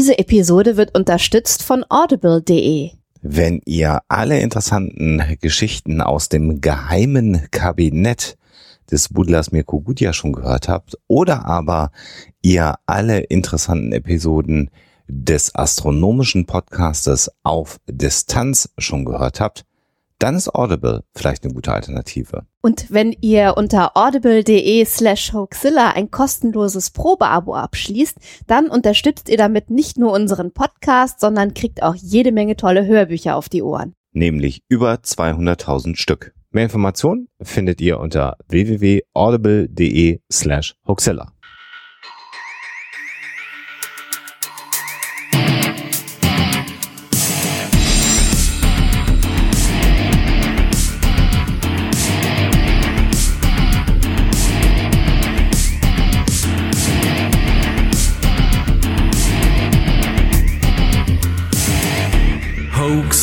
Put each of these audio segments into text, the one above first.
Diese Episode wird unterstützt von audible.de. Wenn ihr alle interessanten Geschichten aus dem geheimen Kabinett des Budlers Mirko Gudja schon gehört habt oder aber ihr alle interessanten Episoden des astronomischen Podcastes auf Distanz schon gehört habt, dann ist Audible vielleicht eine gute Alternative. Und wenn ihr unter audible.de slash hoaxilla ein kostenloses Probeabo abschließt, dann unterstützt ihr damit nicht nur unseren Podcast, sondern kriegt auch jede Menge tolle Hörbücher auf die Ohren. Nämlich über 200.000 Stück. Mehr Informationen findet ihr unter www.audible.de slash hoaxilla.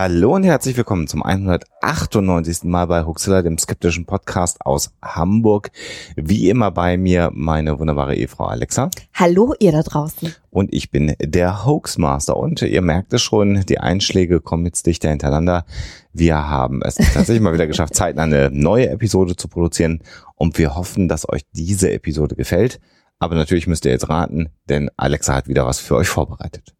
Hallo und herzlich willkommen zum 198. Mal bei Huxilla, dem skeptischen Podcast aus Hamburg. Wie immer bei mir meine wunderbare Ehefrau Alexa. Hallo ihr da draußen. Und ich bin der Hoaxmaster. Und ihr merkt es schon, die Einschläge kommen jetzt dichter hintereinander. Wir haben es tatsächlich mal wieder geschafft, zeitnah eine neue Episode zu produzieren. Und wir hoffen, dass euch diese Episode gefällt. Aber natürlich müsst ihr jetzt raten, denn Alexa hat wieder was für euch vorbereitet.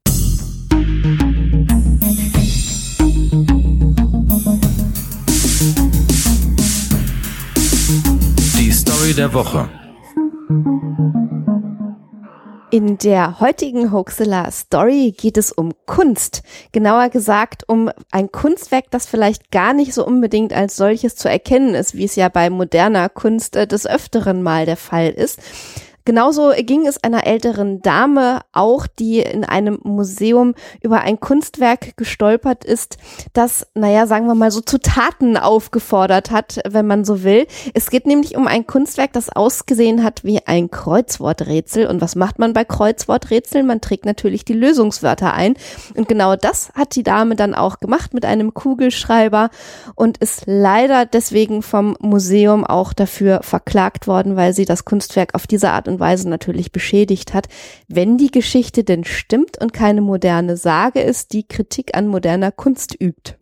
Story der Woche. In der heutigen Hoaxilla Story geht es um Kunst. Genauer gesagt um ein Kunstwerk, das vielleicht gar nicht so unbedingt als solches zu erkennen ist, wie es ja bei moderner Kunst äh, des Öfteren mal der Fall ist. Genauso ging es einer älteren Dame auch, die in einem Museum über ein Kunstwerk gestolpert ist, das, naja, sagen wir mal so zu Taten aufgefordert hat, wenn man so will. Es geht nämlich um ein Kunstwerk, das ausgesehen hat wie ein Kreuzworträtsel. Und was macht man bei Kreuzworträtseln? Man trägt natürlich die Lösungswörter ein. Und genau das hat die Dame dann auch gemacht mit einem Kugelschreiber und ist leider deswegen vom Museum auch dafür verklagt worden, weil sie das Kunstwerk auf diese Art und Weise natürlich beschädigt hat. Wenn die Geschichte denn stimmt und keine moderne Sage ist, die Kritik an moderner Kunst übt.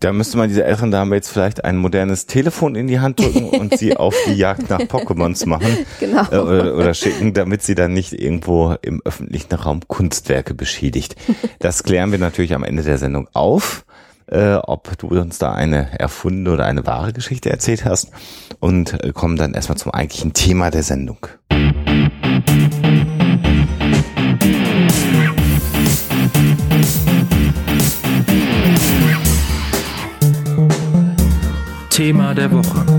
Da müsste man dieser älteren Dame jetzt vielleicht ein modernes Telefon in die Hand drücken und sie auf die Jagd nach Pokémons machen Genau. äh, oder, oder schicken, damit sie dann nicht irgendwo im öffentlichen Raum Kunstwerke beschädigt. Das klären wir natürlich am Ende der Sendung auf, äh, ob du uns da eine erfundene oder eine wahre Geschichte erzählt hast und äh, kommen dann erstmal zum eigentlichen Thema der Sendung. Thema der Woche.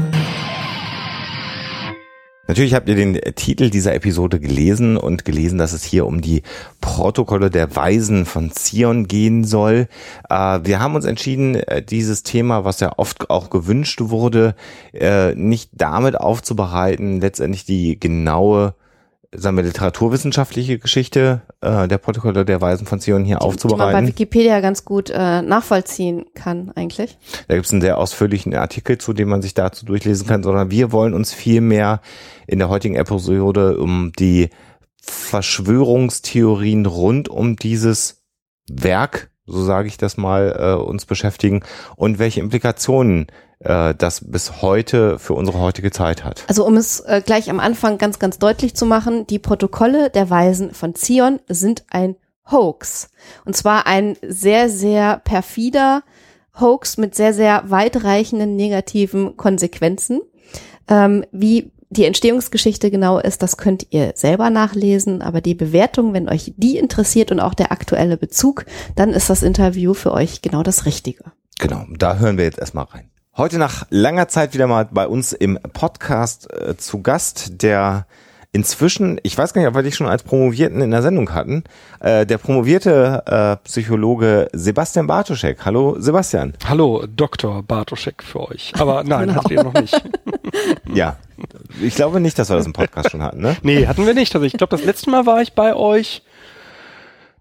Natürlich habt ihr den Titel dieser Episode gelesen und gelesen, dass es hier um die Protokolle der Weisen von Zion gehen soll. Äh, wir haben uns entschieden, äh, dieses Thema, was ja oft auch gewünscht wurde, äh, nicht damit aufzubereiten, letztendlich die genaue sagen wir, literaturwissenschaftliche Geschichte äh, der Protokolle der Weisen von Zion hier Die man bei aufzubereiten. Wikipedia ganz gut äh, nachvollziehen kann, eigentlich. Da gibt es einen sehr ausführlichen Artikel zu, den man sich dazu durchlesen kann, sondern wir wollen uns viel mehr in der heutigen Episode um die Verschwörungstheorien rund um dieses Werk, so sage ich das mal, äh, uns beschäftigen und welche Implikationen äh, das bis heute für unsere heutige Zeit hat. Also um es äh, gleich am Anfang ganz, ganz deutlich zu machen, die Protokolle der Weisen von Zion sind ein Hoax. Und zwar ein sehr, sehr perfider Hoax mit sehr, sehr weitreichenden negativen Konsequenzen. Ähm, wie die Entstehungsgeschichte genau ist, das könnt ihr selber nachlesen, aber die Bewertung, wenn euch die interessiert und auch der aktuelle Bezug, dann ist das Interview für euch genau das Richtige. Genau, da hören wir jetzt erstmal rein. Heute nach langer Zeit wieder mal bei uns im Podcast äh, zu Gast, der inzwischen, ich weiß gar nicht, ob wir dich schon als Promovierten in der Sendung hatten, äh, der promovierte äh, Psychologe Sebastian Bartoschek. Hallo Sebastian. Hallo, Dr. Bartoschek für euch. Aber nein, Genau. hattet ihr noch nicht. Ja, ich glaube nicht, dass wir das im Podcast schon hatten, ne? Nee, hatten wir nicht. Also ich glaube, das letzte Mal war ich bei euch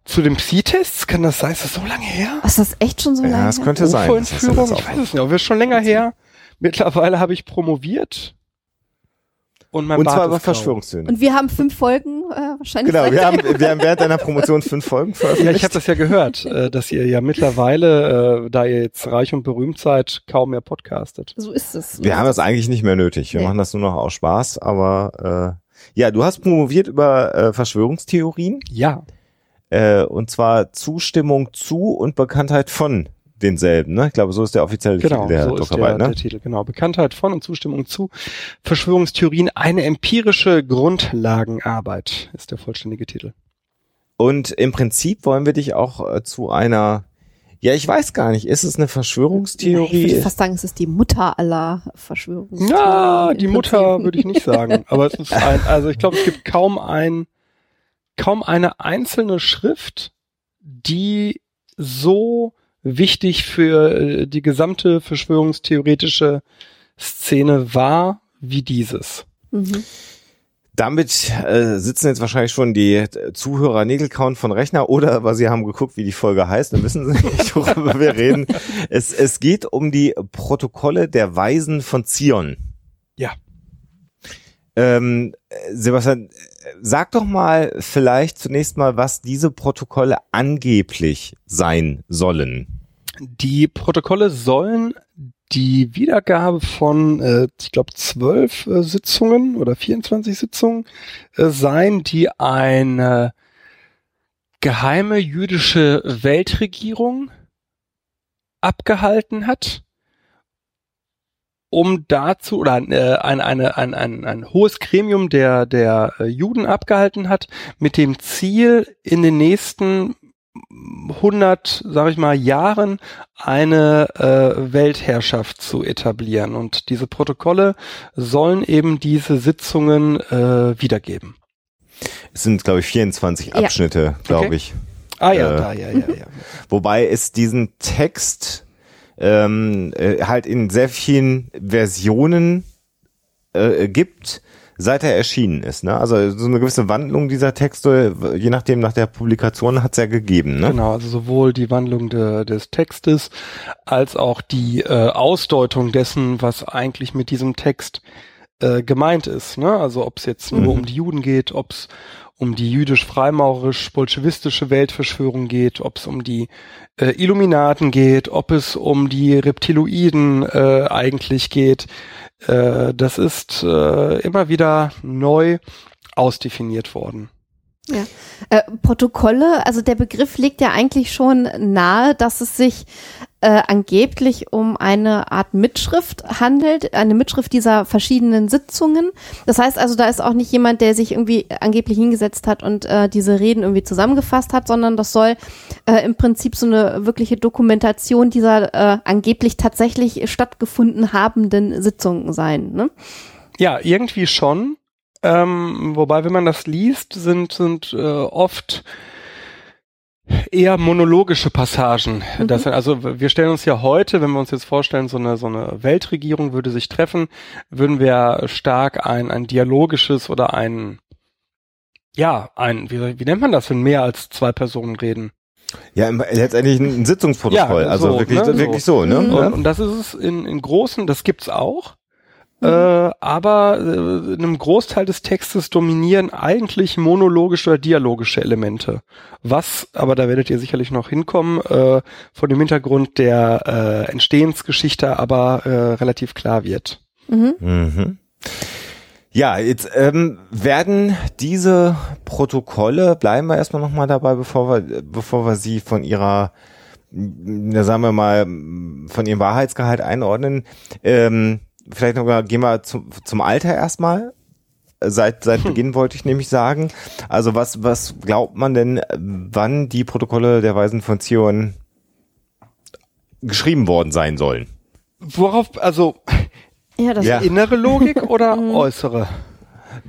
Zu den Psi-Tests, kann das sein? Ist das so lange her? Was, ist das echt schon so Ja, lange? das her? könnte sein. Das hast du UFO-Entführung? das Ich weiß es nicht, aber ist schon länger her. Mittlerweile habe ich promoviert. Und mein Und Bart zwar über. Verschwörungstheorien. Und wir haben fünf Folgen äh, wahrscheinlich. Genau, wir haben, wir haben während deiner Promotion fünf Folgen Ja, veröffentlicht. ich habe das ja gehört, äh, dass ihr ja mittlerweile, äh, da ihr jetzt reich und berühmt seid, kaum mehr podcastet. so ist es. Wir haben das eigentlich nicht mehr nötig. Wir Nee. machen das nur noch aus Spaß, aber äh, ja, du hast promoviert über äh, Verschwörungstheorien Ja, äh, und zwar Zustimmung zu und Bekanntheit von denselben. Ne? Ich glaube, so ist der offizielle genau, Titel der so ist der, Doktorarbeit. der Ne? Titel. Genau, Bekanntheit von und Zustimmung zu Verschwörungstheorien, eine empirische Grundlagenarbeit ist der vollständige Titel. Und im Prinzip wollen wir dich auch äh, zu einer, ja, ich weiß gar nicht, ist es eine Ich Verschwörungstheorie? würde fast sagen, es ist die Mutter aller Verschwörungstheorien. Ja, die Mutter würde ich nicht sagen, aber es ist ein, also ich glaube, es gibt kaum ein, kaum eine einzelne Schrift, die so wichtig für äh, die gesamte verschwörungstheoretische Szene war wie dieses. Mhm. Damit äh, sitzen jetzt wahrscheinlich schon die Zuhörer Nägelkauen von Rechner oder weil sie haben geguckt, wie die Folge heißt, dann wissen sie nicht, worüber wir reden. Es, es geht um die Protokolle der Weisen von Zion. Ja. Ähm, äh, Sebastian, sag doch mal vielleicht zunächst mal, was diese Protokolle angeblich sein sollen. Die Protokolle sollen die Wiedergabe von, äh, ich glaube, zwölf äh, Sitzungen oder 24 Sitzungen äh, sein, die eine geheime jüdische Weltregierung abgehalten hat, um dazu, oder äh, ein, eine, ein, ein, ein hohes Gremium der, der äh, Juden abgehalten hat, mit dem Ziel, in den nächsten 100, sage ich mal, Jahren eine äh, Weltherrschaft zu etablieren. Und diese Protokolle sollen eben diese Sitzungen äh, wiedergeben. Es sind, glaube ich, 24 Ja. Abschnitte, glaube Okay. ich. Ah ja, Äh, da, ja, ja, ja. Wobei es diesen Text ähm, äh, halt in sehr vielen Versionen äh, gibt, seit er erschienen ist. Ne? Also so eine gewisse Wandlung dieser Texte, je nachdem nach der Publikation, hat es ja gegeben. Ne? Genau, also sowohl die Wandlung de, des Textes als auch die äh, Ausdeutung dessen, was eigentlich mit diesem Text äh, gemeint ist. Ne? Also ob es jetzt nur Mhm. um die Juden geht, ob es um die jüdisch-freimaurisch-bolschewistische Weltverschwörung geht, ob es um die äh, Illuminaten geht, ob es um die Reptiloiden äh, eigentlich geht. Äh, das ist äh, immer wieder neu ausdefiniert worden. Äh, Protokolle, also der Begriff legt ja eigentlich schon nahe, dass es sich äh, angeblich um eine Art Mitschrift handelt, eine Mitschrift dieser verschiedenen Sitzungen. Das heißt also, da ist auch nicht jemand, der sich irgendwie angeblich hingesetzt hat und äh, diese Reden irgendwie zusammengefasst hat, sondern das soll äh, im Prinzip so eine wirkliche Dokumentation dieser äh, angeblich tatsächlich stattgefunden habenden Sitzungen sein. Ne? Ja, irgendwie schon. Ähm, wobei, wenn man das liest, sind, sind äh, oft eher monologische Passagen. Mhm. Das, sind- also wir stellen uns ja heute, wenn wir uns jetzt vorstellen, so eine, so eine Weltregierung würde sich treffen, würden wir stark ein, ein dialogisches oder ein, ja, ein, wie, wie nennt man das, wenn mehr als zwei Personen reden? Ja, letztendlich ein Sitzungsprotokoll. Ja, also so, wirklich, ne, wirklich so. ne? Mhm. Und, und das ist es in, in großen, das gibt's auch. Mhm. Äh, aber äh, in einem Großteil des Textes dominieren eigentlich monologische oder dialogische Elemente. Was, aber da werdet ihr sicherlich noch hinkommen, äh, von dem Hintergrund der äh, Entstehensgeschichte aber äh, relativ klar wird. Mhm. Mhm. Ja, jetzt ähm, werden diese Protokolle, bleiben wir erstmal nochmal dabei, bevor wir, bevor wir sie von ihrer, na, sagen wir mal, von ihrem Wahrheitsgehalt einordnen. Ähm, vielleicht noch mal, gehen wir zum, zum Alter erstmal. Seit, seit Beginn wollte ich nämlich sagen. Also was, was glaubt man denn, wann die Protokolle der Weisen von Zion geschrieben worden sein sollen? Worauf, also Ja, das Ja. innere Logik oder äußere?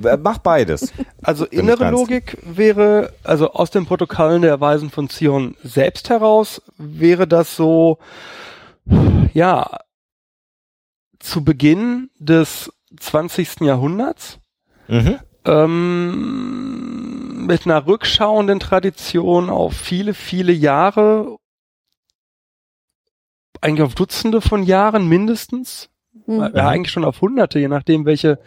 Äh, Mach beides. Also innere. Logik wäre, also aus den Protokollen der Weisen von Zion selbst heraus, wäre das so, ja, zu Beginn des 20. Jahrhunderts, Mhm. ähm, mit einer rückschauenden Tradition auf viele, viele Jahre, eigentlich auf Dutzende von Jahren mindestens, Mhm. ja eigentlich schon auf Hunderte, je nachdem welche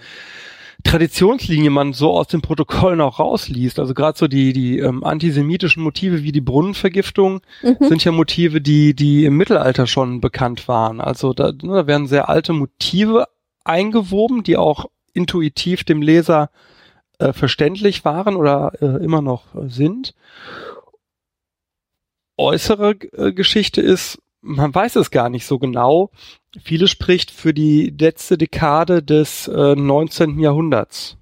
Traditionslinie man so aus den Protokollen auch rausliest. Also gerade so die die ähm, antisemitischen Motive wie die Brunnenvergiftung Mhm. sind ja Motive, die die im Mittelalter schon bekannt waren. Also da, ne, da werden sehr alte Motive eingewoben, die auch intuitiv dem Leser äh, verständlich waren oder äh, immer noch äh, sind. Äußere äh, Geschichte ist, man weiß es gar nicht so genau. Viele spricht für die letzte Dekade des äh, 19. Jahrhunderts.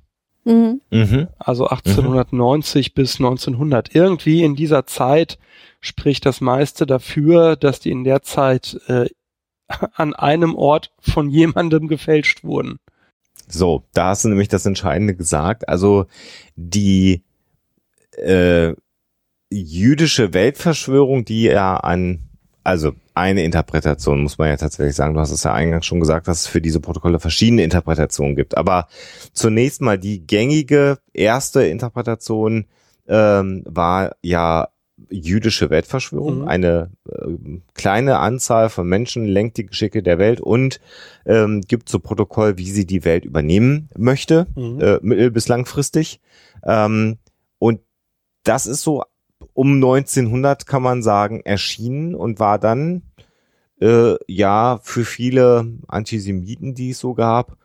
Mhm. Mhm. Also 1890 bis 1900. Irgendwie in dieser Zeit spricht das meiste dafür, dass die in der Zeit äh, an einem Ort von jemandem gefälscht wurden. So, da hast du nämlich das Entscheidende gesagt. Also die äh, jüdische Weltverschwörung, die ja an, also eine Interpretation, muss man ja tatsächlich sagen, du hast es ja eingangs schon gesagt, dass es für diese Protokolle verschiedene Interpretationen gibt. Aber zunächst mal die gängige erste Interpretation ähm, war ja jüdische Weltverschwörung. Mhm. Eine äh, kleine Anzahl von Menschen lenkt die Geschicke der Welt und ähm, gibt so Protokoll, wie sie die Welt übernehmen möchte, Mhm. äh, mittel- bis langfristig. Ähm, und das ist so um 1900 kann man sagen erschienen und war dann äh, ja für viele Antisemiten, die es so gab,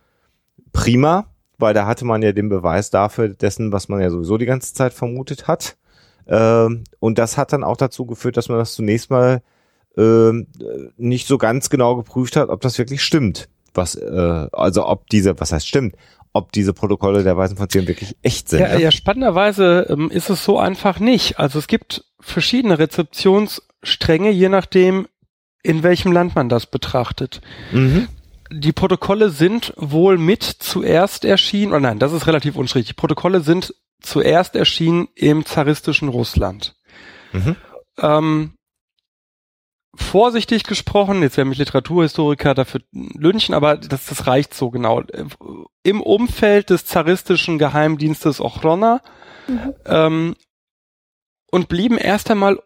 prima, weil da hatte man ja den Beweis dafür dessen, was man ja sowieso die ganze Zeit vermutet hat. Ähm, und das hat dann auch dazu geführt, dass man das zunächst mal ähm, nicht so ganz genau geprüft hat, ob das wirklich stimmt. Was, äh, also ob diese, was heißt stimmt, ob diese Protokolle der Weisen von Zion wirklich echt sind. Ja, ne? ja, spannenderweise ähm, ist es so einfach nicht. Also es gibt verschiedene Rezeptionsstränge, je nachdem, in welchem Land man das betrachtet. Mhm. Die Protokolle sind wohl mit zuerst erschienen, oh nein, das ist relativ unschuldig. Die Protokolle sind zuerst erschienen im zaristischen Russland. Mhm. Ähm, vorsichtig gesprochen, jetzt werden mich Literaturhistoriker dafür lünchen, aber das, das reicht so genau. Im Umfeld des zaristischen Geheimdienstes Ochrona Mhm. ähm, und blieben erst einmal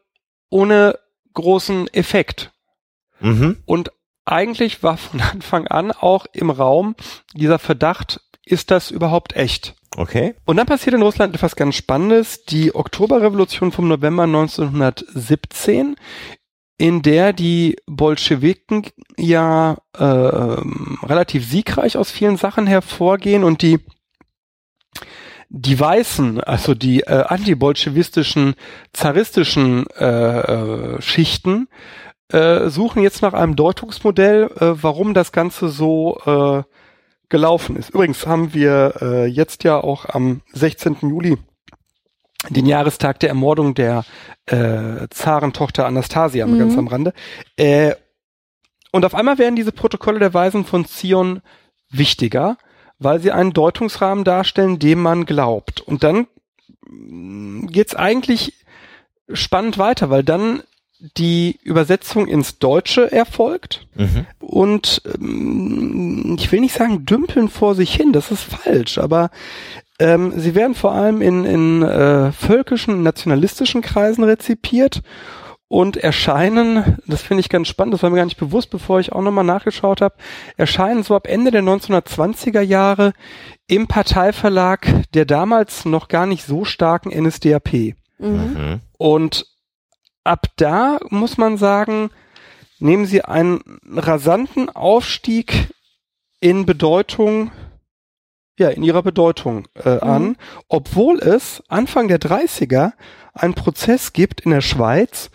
ohne großen Effekt. Mhm. Und eigentlich war von Anfang an auch im Raum dieser Verdacht, ist das überhaupt echt? Okay. Und dann passiert in Russland etwas ganz Spannendes, die Oktoberrevolution vom November 1917, in der die Bolschewiken ja äh, relativ siegreich aus vielen Sachen hervorgehen und die die Weißen, also die äh, antibolschewistischen, zaristischen äh, äh, Schichten, äh, suchen jetzt nach einem Deutungsmodell, äh, warum das Ganze so äh, gelaufen ist. Übrigens haben wir äh, jetzt ja auch am 16. Juli den Jahrestag der Ermordung der äh, Zarentochter Anastasia, Mhm. ganz am Rande. Äh, und auf einmal werden diese Protokolle der Weisen von Zion wichtiger, weil sie einen Deutungsrahmen darstellen, dem man glaubt. Und dann mm, geht's eigentlich spannend weiter, weil dann die Übersetzung ins Deutsche erfolgt Mhm. und ähm, ich will nicht sagen dümpeln vor sich hin, das ist falsch, aber ähm, sie werden vor allem in, in äh, völkischen, nationalistischen Kreisen rezipiert und erscheinen, das finde ich ganz spannend, das war mir gar nicht bewusst, bevor ich auch nochmal nachgeschaut habe, erscheinen so ab Ende der 1920er Jahre im Parteiverlag der damals noch gar nicht so starken NSDAP. Mhm. Und ab da muss man sagen, nehmen sie einen rasanten Aufstieg in Bedeutung, ja, in ihrer Bedeutung äh, an, obwohl es Anfang der 30er einen Prozess gibt in der Schweiz,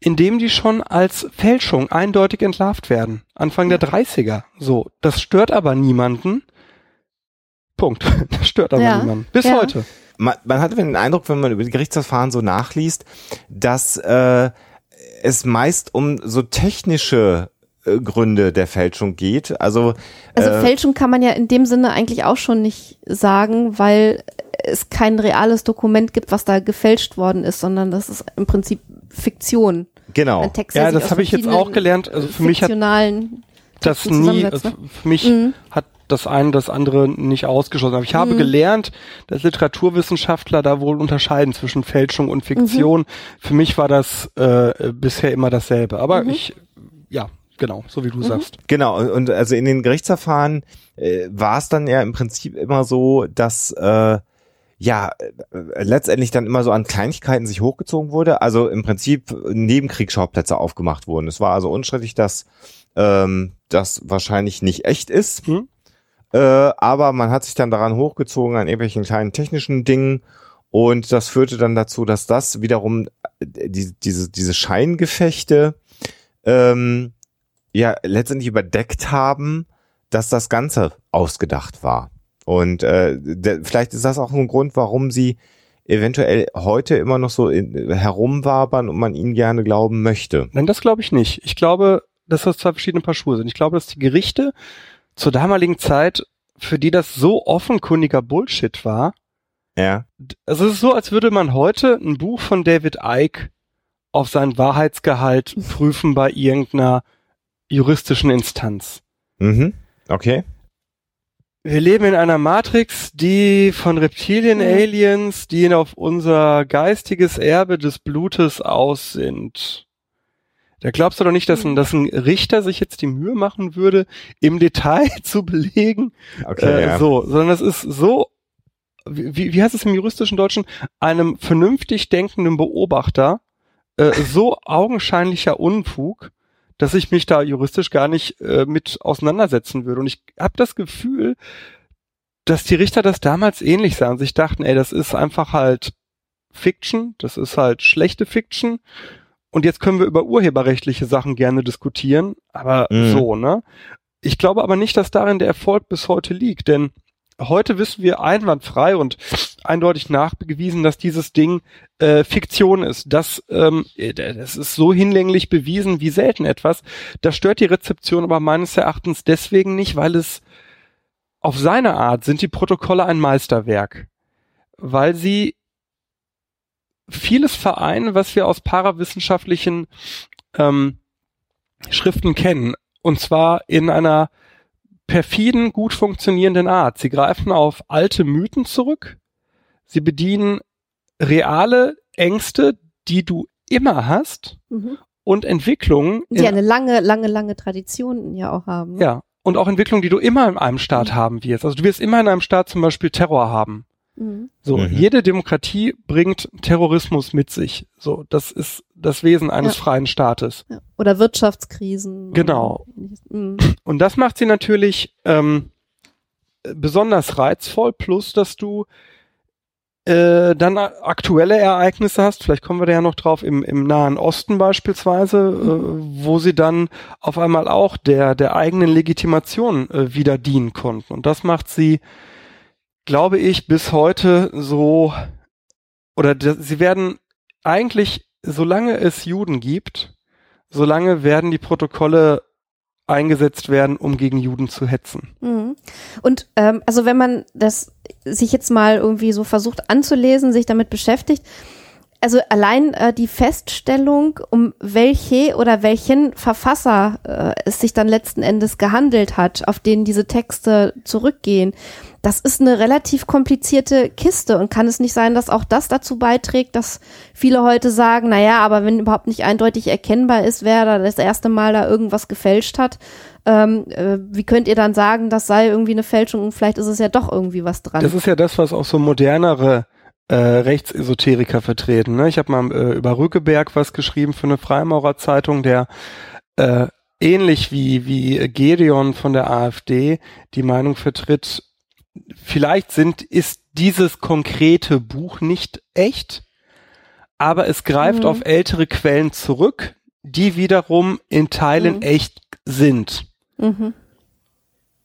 in dem die schon als Fälschung eindeutig entlarvt werden. Anfang der 30er. So, das stört aber niemanden. Punkt. Das stört aber Ja. niemanden. Bis Ja. heute. Man, man hatte den Eindruck, wenn man über die Gerichtsverfahren so nachliest, dass äh, es meist um so technische Gründe der Fälschung geht. Also, Also äh, Fälschung kann man ja in dem Sinne eigentlich auch schon nicht sagen, weil es kein reales Dokument gibt, was da gefälscht worden ist, sondern das ist im Prinzip Fiktion. genau. Ein Text, der Ja, das habe ich jetzt auch gelernt. Also für mich hat das nie, also ne? für mich Mhm. hat das eine das andere nicht ausgeschlossen. Aber ich habe Mhm. gelernt, dass Literaturwissenschaftler da wohl unterscheiden zwischen Fälschung und Fiktion. Für mich war das äh, bisher immer dasselbe. Aber Mhm. ich, genau, so wie du sagst. Genau, und- also in den Gerichtsverfahren äh, war es dann ja im Prinzip immer so, dass äh, ja äh, letztendlich dann immer so an Kleinigkeiten sich hochgezogen wurde. Also im Prinzip Nebenkriegsschauplätze aufgemacht wurden. Es war also unstrittig, dass ähm, das wahrscheinlich nicht echt ist. Hm? Äh, aber man hat sich dann daran hochgezogen an irgendwelchen kleinen technischen Dingen und das führte dann dazu, dass das wiederum äh, die, diese, diese Scheingefechte ähm, ja letztendlich überdeckt haben, dass das Ganze ausgedacht war. Und äh, vielleicht ist das auch ein Grund, warum sie eventuell heute immer noch so in, herumwabern und man ihnen gerne glauben möchte. Nein, das glaube ich nicht. Ich glaube, dass das zwei verschiedene Paar Schuhe sind. Ich glaube, dass die Gerichte zur damaligen Zeit, für die das so offenkundiger Bullshit war, Ja. also es ist so, als würde man heute ein Buch von David Icke auf seinen Wahrheitsgehalt prüfen bei irgendeiner juristischen Instanz. Mhm. Okay. Wir leben in einer Matrix, die von Reptilien, Mhm. Aliens, die auf unser geistiges Erbe des Blutes aus sind. Da glaubst du doch nicht, dass ein, dass ein Richter sich jetzt die Mühe machen würde, im Detail zu belegen, Okay. äh, ja. so, sondern es ist so, wie, wie heißt es im juristischen Deutschen, einem vernünftig denkenden Beobachter äh, so augenscheinlicher Unfug, dass ich mich da juristisch gar nicht äh, mit auseinandersetzen würde. Und ich habe das Gefühl, dass die Richter das damals ähnlich sahen. Sich dachten, ey, das ist einfach halt Fiction, das ist halt schlechte Fiction. Und jetzt können wir über urheberrechtliche Sachen gerne diskutieren, aber Mhm. so, ne? Ich glaube aber nicht, dass darin der Erfolg bis heute liegt, denn heute wissen wir einwandfrei und eindeutig nachgewiesen, dass dieses Ding äh, Fiktion ist. Das, ähm, äh, das ist so hinlänglich bewiesen wie selten etwas. Das stört die Rezeption aber meines Erachtens deswegen nicht, weil es auf seine Art sind die Protokolle ein Meisterwerk, weil sie vieles vereinen, was wir aus parawissenschaftlichen ähm, Schriften kennen. Und zwar in einer perfiden, gut funktionierenden Art. Sie greifen auf alte Mythen zurück. Sie bedienen reale Ängste, die du immer hast Mhm. und Entwicklungen. Die in- eine lange, lange, lange Tradition ja auch haben. ne? ja. Und auch Entwicklungen, die du immer in einem Staat Mhm. haben wirst. Also du wirst immer in einem Staat zum Beispiel Terror haben. Mhm. So, Mhm. jede Demokratie bringt Terrorismus mit sich. So, das ist das Wesen eines Ja. freien Staates. Ja. Oder Wirtschaftskrisen. Genau. Mhm. Und das macht sie natürlich ähm, besonders reizvoll, plus dass du äh, dann aktuelle Ereignisse hast, vielleicht kommen wir da ja noch drauf, im, im Nahen Osten beispielsweise, äh, wo sie dann auf einmal auch der, der eigenen Legitimation äh, wieder dienen konnten. Und das macht sie, glaube ich, bis heute so, oder sie werden eigentlich, solange es Juden gibt, solange werden die Protokolle eingesetzt werden, um gegen Juden zu hetzen. Mhm. Und ähm, also wenn man das sich jetzt mal irgendwie so versucht anzulesen, sich damit beschäftigt, also allein äh, die Feststellung, um welche oder welchen Verfasser äh, es sich dann letzten Endes gehandelt hat, auf denen diese Texte zurückgehen, das ist eine relativ komplizierte Kiste und kann es nicht sein, dass auch das dazu beiträgt, dass viele heute sagen, na ja, aber wenn überhaupt nicht eindeutig erkennbar ist, wer da das erste Mal da irgendwas gefälscht hat, ähm, äh, wie könnt ihr dann sagen, das sei irgendwie eine Fälschung und vielleicht ist es ja doch irgendwie was dran. Das ist ja das, was auch so modernere äh, Rechtsesoteriker vertreten. Ne? Ich habe mal äh, über Rückeberg was geschrieben für eine Freimaurerzeitung, der äh, ähnlich wie, wie Gedeon von der AfD die Meinung vertritt, vielleicht sind, ist dieses konkrete Buch nicht echt, aber es greift Mhm. auf ältere Quellen zurück, die wiederum in Teilen Mhm. echt sind. mhm.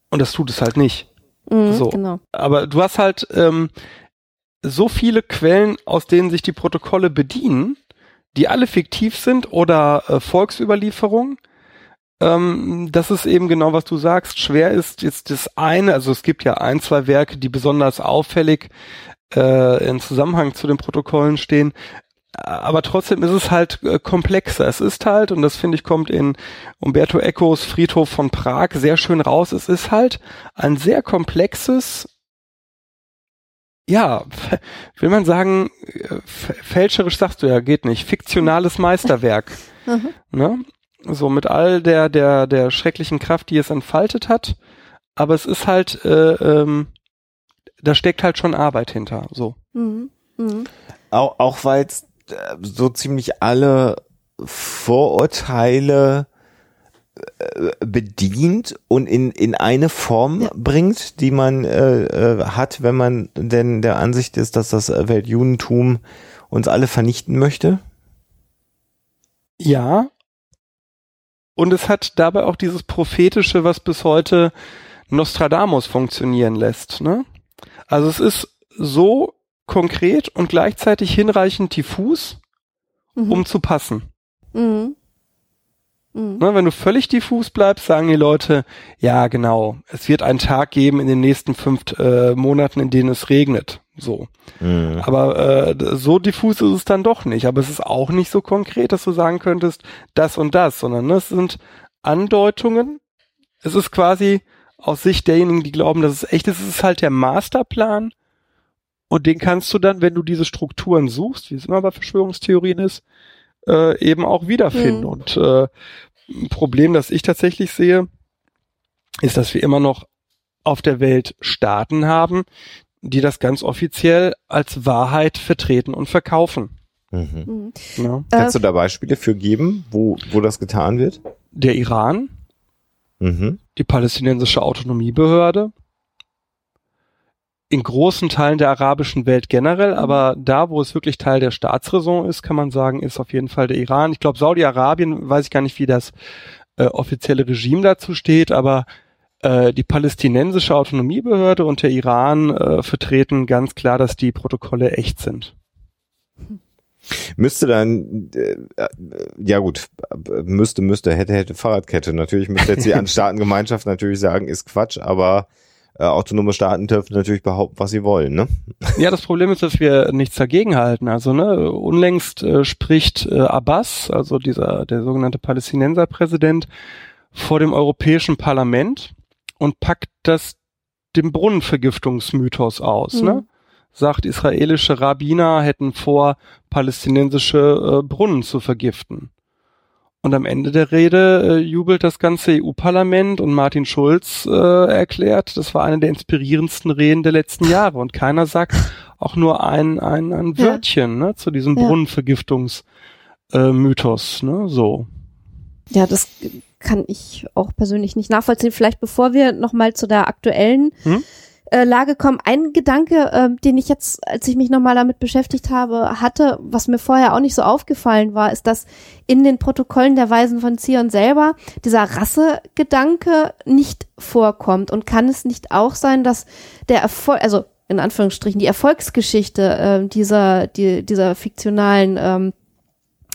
Und das tut es halt nicht. Mhm, So. Genau. Aber du hast halt ähm, so viele Quellen, aus denen sich die Protokolle bedienen, die alle fiktiv sind oder äh, Volksüberlieferung, ähm, dass es eben genau, was du sagst, schwer ist, jetzt das eine, also es gibt ja ein, zwei Werke, die besonders auffällig äh, in Zusammenhang zu den Protokollen stehen, aber trotzdem ist es halt äh, komplexer. Es ist halt, und das finde ich kommt in Umberto Ecos Friedhof von Prag sehr schön raus, es ist halt ein sehr komplexes, ja, will man sagen, äh, fälscherisch sagst du ja, geht nicht, fiktionales Meisterwerk. Mhm. Ne? So mit all der, der, der schrecklichen Kraft, die es entfaltet hat. Aber es ist halt, äh, ähm, da steckt halt schon Arbeit hinter, so. Mhm. Mhm. Auch, auch weil es äh, so ziemlich alle Vorurteile äh, bedient und in, in eine Form ja. bringt, die man äh, äh, hat, wenn man denn der Ansicht ist, dass das Weltjudentum uns alle vernichten möchte? Ja. Und es hat dabei auch dieses prophetische, was bis heute Nostradamus funktionieren lässt. Ne? Also es ist so konkret und gleichzeitig hinreichend diffus, mhm. um zu passen. Mhm. Mhm. Ne, wenn du völlig diffus bleibst, sagen die Leute, ja genau, es wird einen Tag geben in den nächsten fünf äh, Monaten, in denen es regnet. So. Mhm. Aber äh, so diffus ist es dann doch nicht. Aber es ist auch nicht so konkret, dass du sagen könntest, das und das, sondern ne, es sind Andeutungen. Es ist quasi aus Sicht derjenigen, die glauben, dass es echt ist, es ist halt der Masterplan und den kannst du dann, wenn du diese Strukturen suchst, wie es immer bei Verschwörungstheorien ist, äh, eben auch wiederfinden. Mhm. Und äh, Problem, das ich tatsächlich sehe, ist, dass wir immer noch auf der Welt Staaten haben, die das ganz offiziell als Wahrheit vertreten und verkaufen. Mhm. Mhm. Ja. Kannst du da Beispiele für geben, wo, wo das getan wird? Der Iran, mhm. die palästinensische Autonomiebehörde, in großen Teilen der arabischen Welt generell, mhm. aber da, wo es wirklich Teil der Staatsräson ist, kann man sagen, ist auf jeden Fall der Iran. Ich glaube, Saudi-Arabien, weiß ich gar nicht, wie das äh, offizielle Regime dazu steht, aber äh, die palästinensische Autonomiebehörde und der Iran äh, vertreten ganz klar, dass die Protokolle echt sind. Müsste dann, äh, äh ja gut, müsste, müsste, hätte, hätte Fahrradkette. Natürlich müsste jetzt die Staatengemeinschaft natürlich sagen, ist Quatsch, aber äh, autonome Staaten dürfen natürlich behaupten, was sie wollen, ne? Ja, das Problem ist, dass wir nichts dagegen halten. Also, ne, unlängst äh, spricht äh, Abbas, also dieser, der sogenannte Palästinenserpräsident, vor dem Europäischen Parlament und packt das dem Brunnenvergiftungsmythos aus, ne? mhm. ne? Sagt, israelische Rabbiner hätten vor, palästinensische äh, Brunnen zu vergiften. Und am Ende der Rede äh, jubelt das ganze EU-Parlament und Martin Schulz äh, erklärt, das war eine der inspirierendsten Reden der letzten Jahre. Und keiner sagt auch nur ein, ein, ein Wörtchen ja. ne, zu diesem ja. Brunnenvergiftungsmythos. Äh, ne, so. Ja, das kann ich auch persönlich nicht nachvollziehen. Vielleicht bevor wir nochmal zu der aktuellen hm? Äh, Lage kommen. Ein Gedanke, äh, den ich jetzt, als ich mich nochmal damit beschäftigt habe, hatte, was mir vorher auch nicht so aufgefallen war, ist, dass in den Protokollen der Weisen von Zion selber dieser Rassegedanke nicht vorkommt. Und kann es nicht auch sein, dass der Erfolg, also in Anführungsstrichen, die Erfolgsgeschichte äh, dieser, die, dieser fiktionalen, ähm,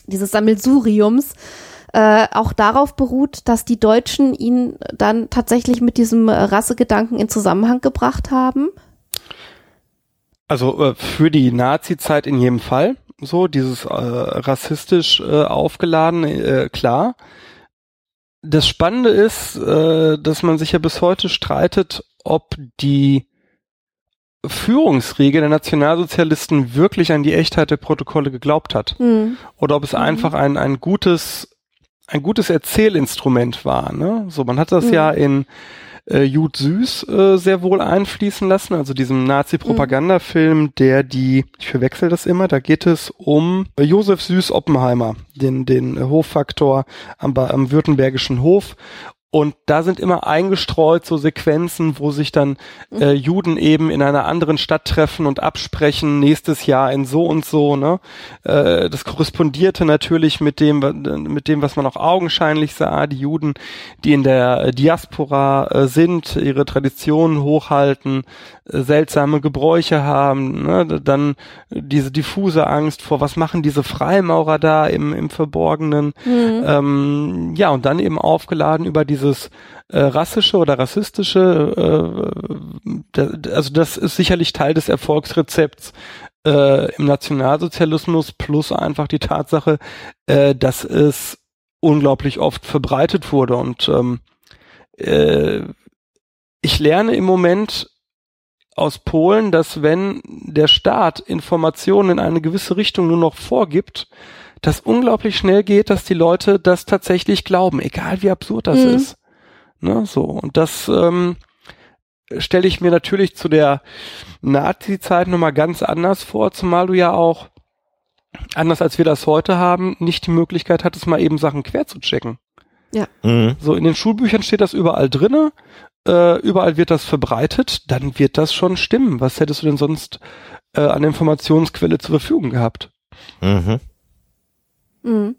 dieses Sammelsuriums äh, auch darauf beruht, dass die Deutschen ihn dann tatsächlich mit diesem Rassegedanken in Zusammenhang gebracht haben? Also äh, für die Nazi-Zeit in jedem Fall so, dieses äh, rassistisch äh, aufgeladen, äh, klar. Das Spannende ist, äh, dass man sich ja bis heute streitet, ob die Führungsriege der Nationalsozialisten wirklich an die Echtheit der Protokolle geglaubt hat. Mhm. Oder ob es mhm. einfach ein, ein gutes ein gutes Erzählinstrument war. Ne? So, man hat das mhm. ja in äh, Jud Süß äh, sehr wohl einfließen lassen, also diesem Nazi-Propagandafilm, der die, ich verwechsel das immer, da geht es um äh, Josef Süß Oppenheimer, den, den Hoffaktor am, am württembergischen Hof. Und da sind immer eingestreut so Sequenzen, wo sich dann äh, Juden eben in einer anderen Stadt treffen und absprechen, nächstes Jahr in so und so. Ne? Äh, das korrespondierte natürlich mit dem, mit dem, was man auch augenscheinlich sah. Die Juden, die in der Diaspora äh, sind, ihre Traditionen hochhalten, äh, seltsame Gebräuche haben. Ne? Dann diese diffuse Angst vor, was machen diese Freimaurer da im, im Verborgenen. Mhm. Ähm, ja, und dann eben aufgeladen über diese dieses äh, rassische oder rassistische, äh, da, also das ist sicherlich Teil des Erfolgsrezepts äh, im Nationalsozialismus plus einfach die Tatsache, äh, dass es unglaublich oft verbreitet wurde. Und ähm, äh, ich lerne im Moment aus Polen, dass wenn der Staat Informationen in eine gewisse Richtung nur noch vorgibt, das unglaublich schnell geht, dass die Leute das tatsächlich glauben, egal wie absurd das Mhm. ist. Ne, so. Und das ähm, stelle ich mir natürlich zu der Nazi-Zeit nochmal ganz anders vor, zumal du ja auch, anders als wir das heute haben, nicht die Möglichkeit hattest, mal eben Sachen quer zu checken. Mhm. So, in den Schulbüchern steht das überall drinne, äh, überall wird das verbreitet, dann wird das schon stimmen. Was hättest du denn sonst äh, an Informationsquelle zur Verfügung gehabt? Mhm. Mhm.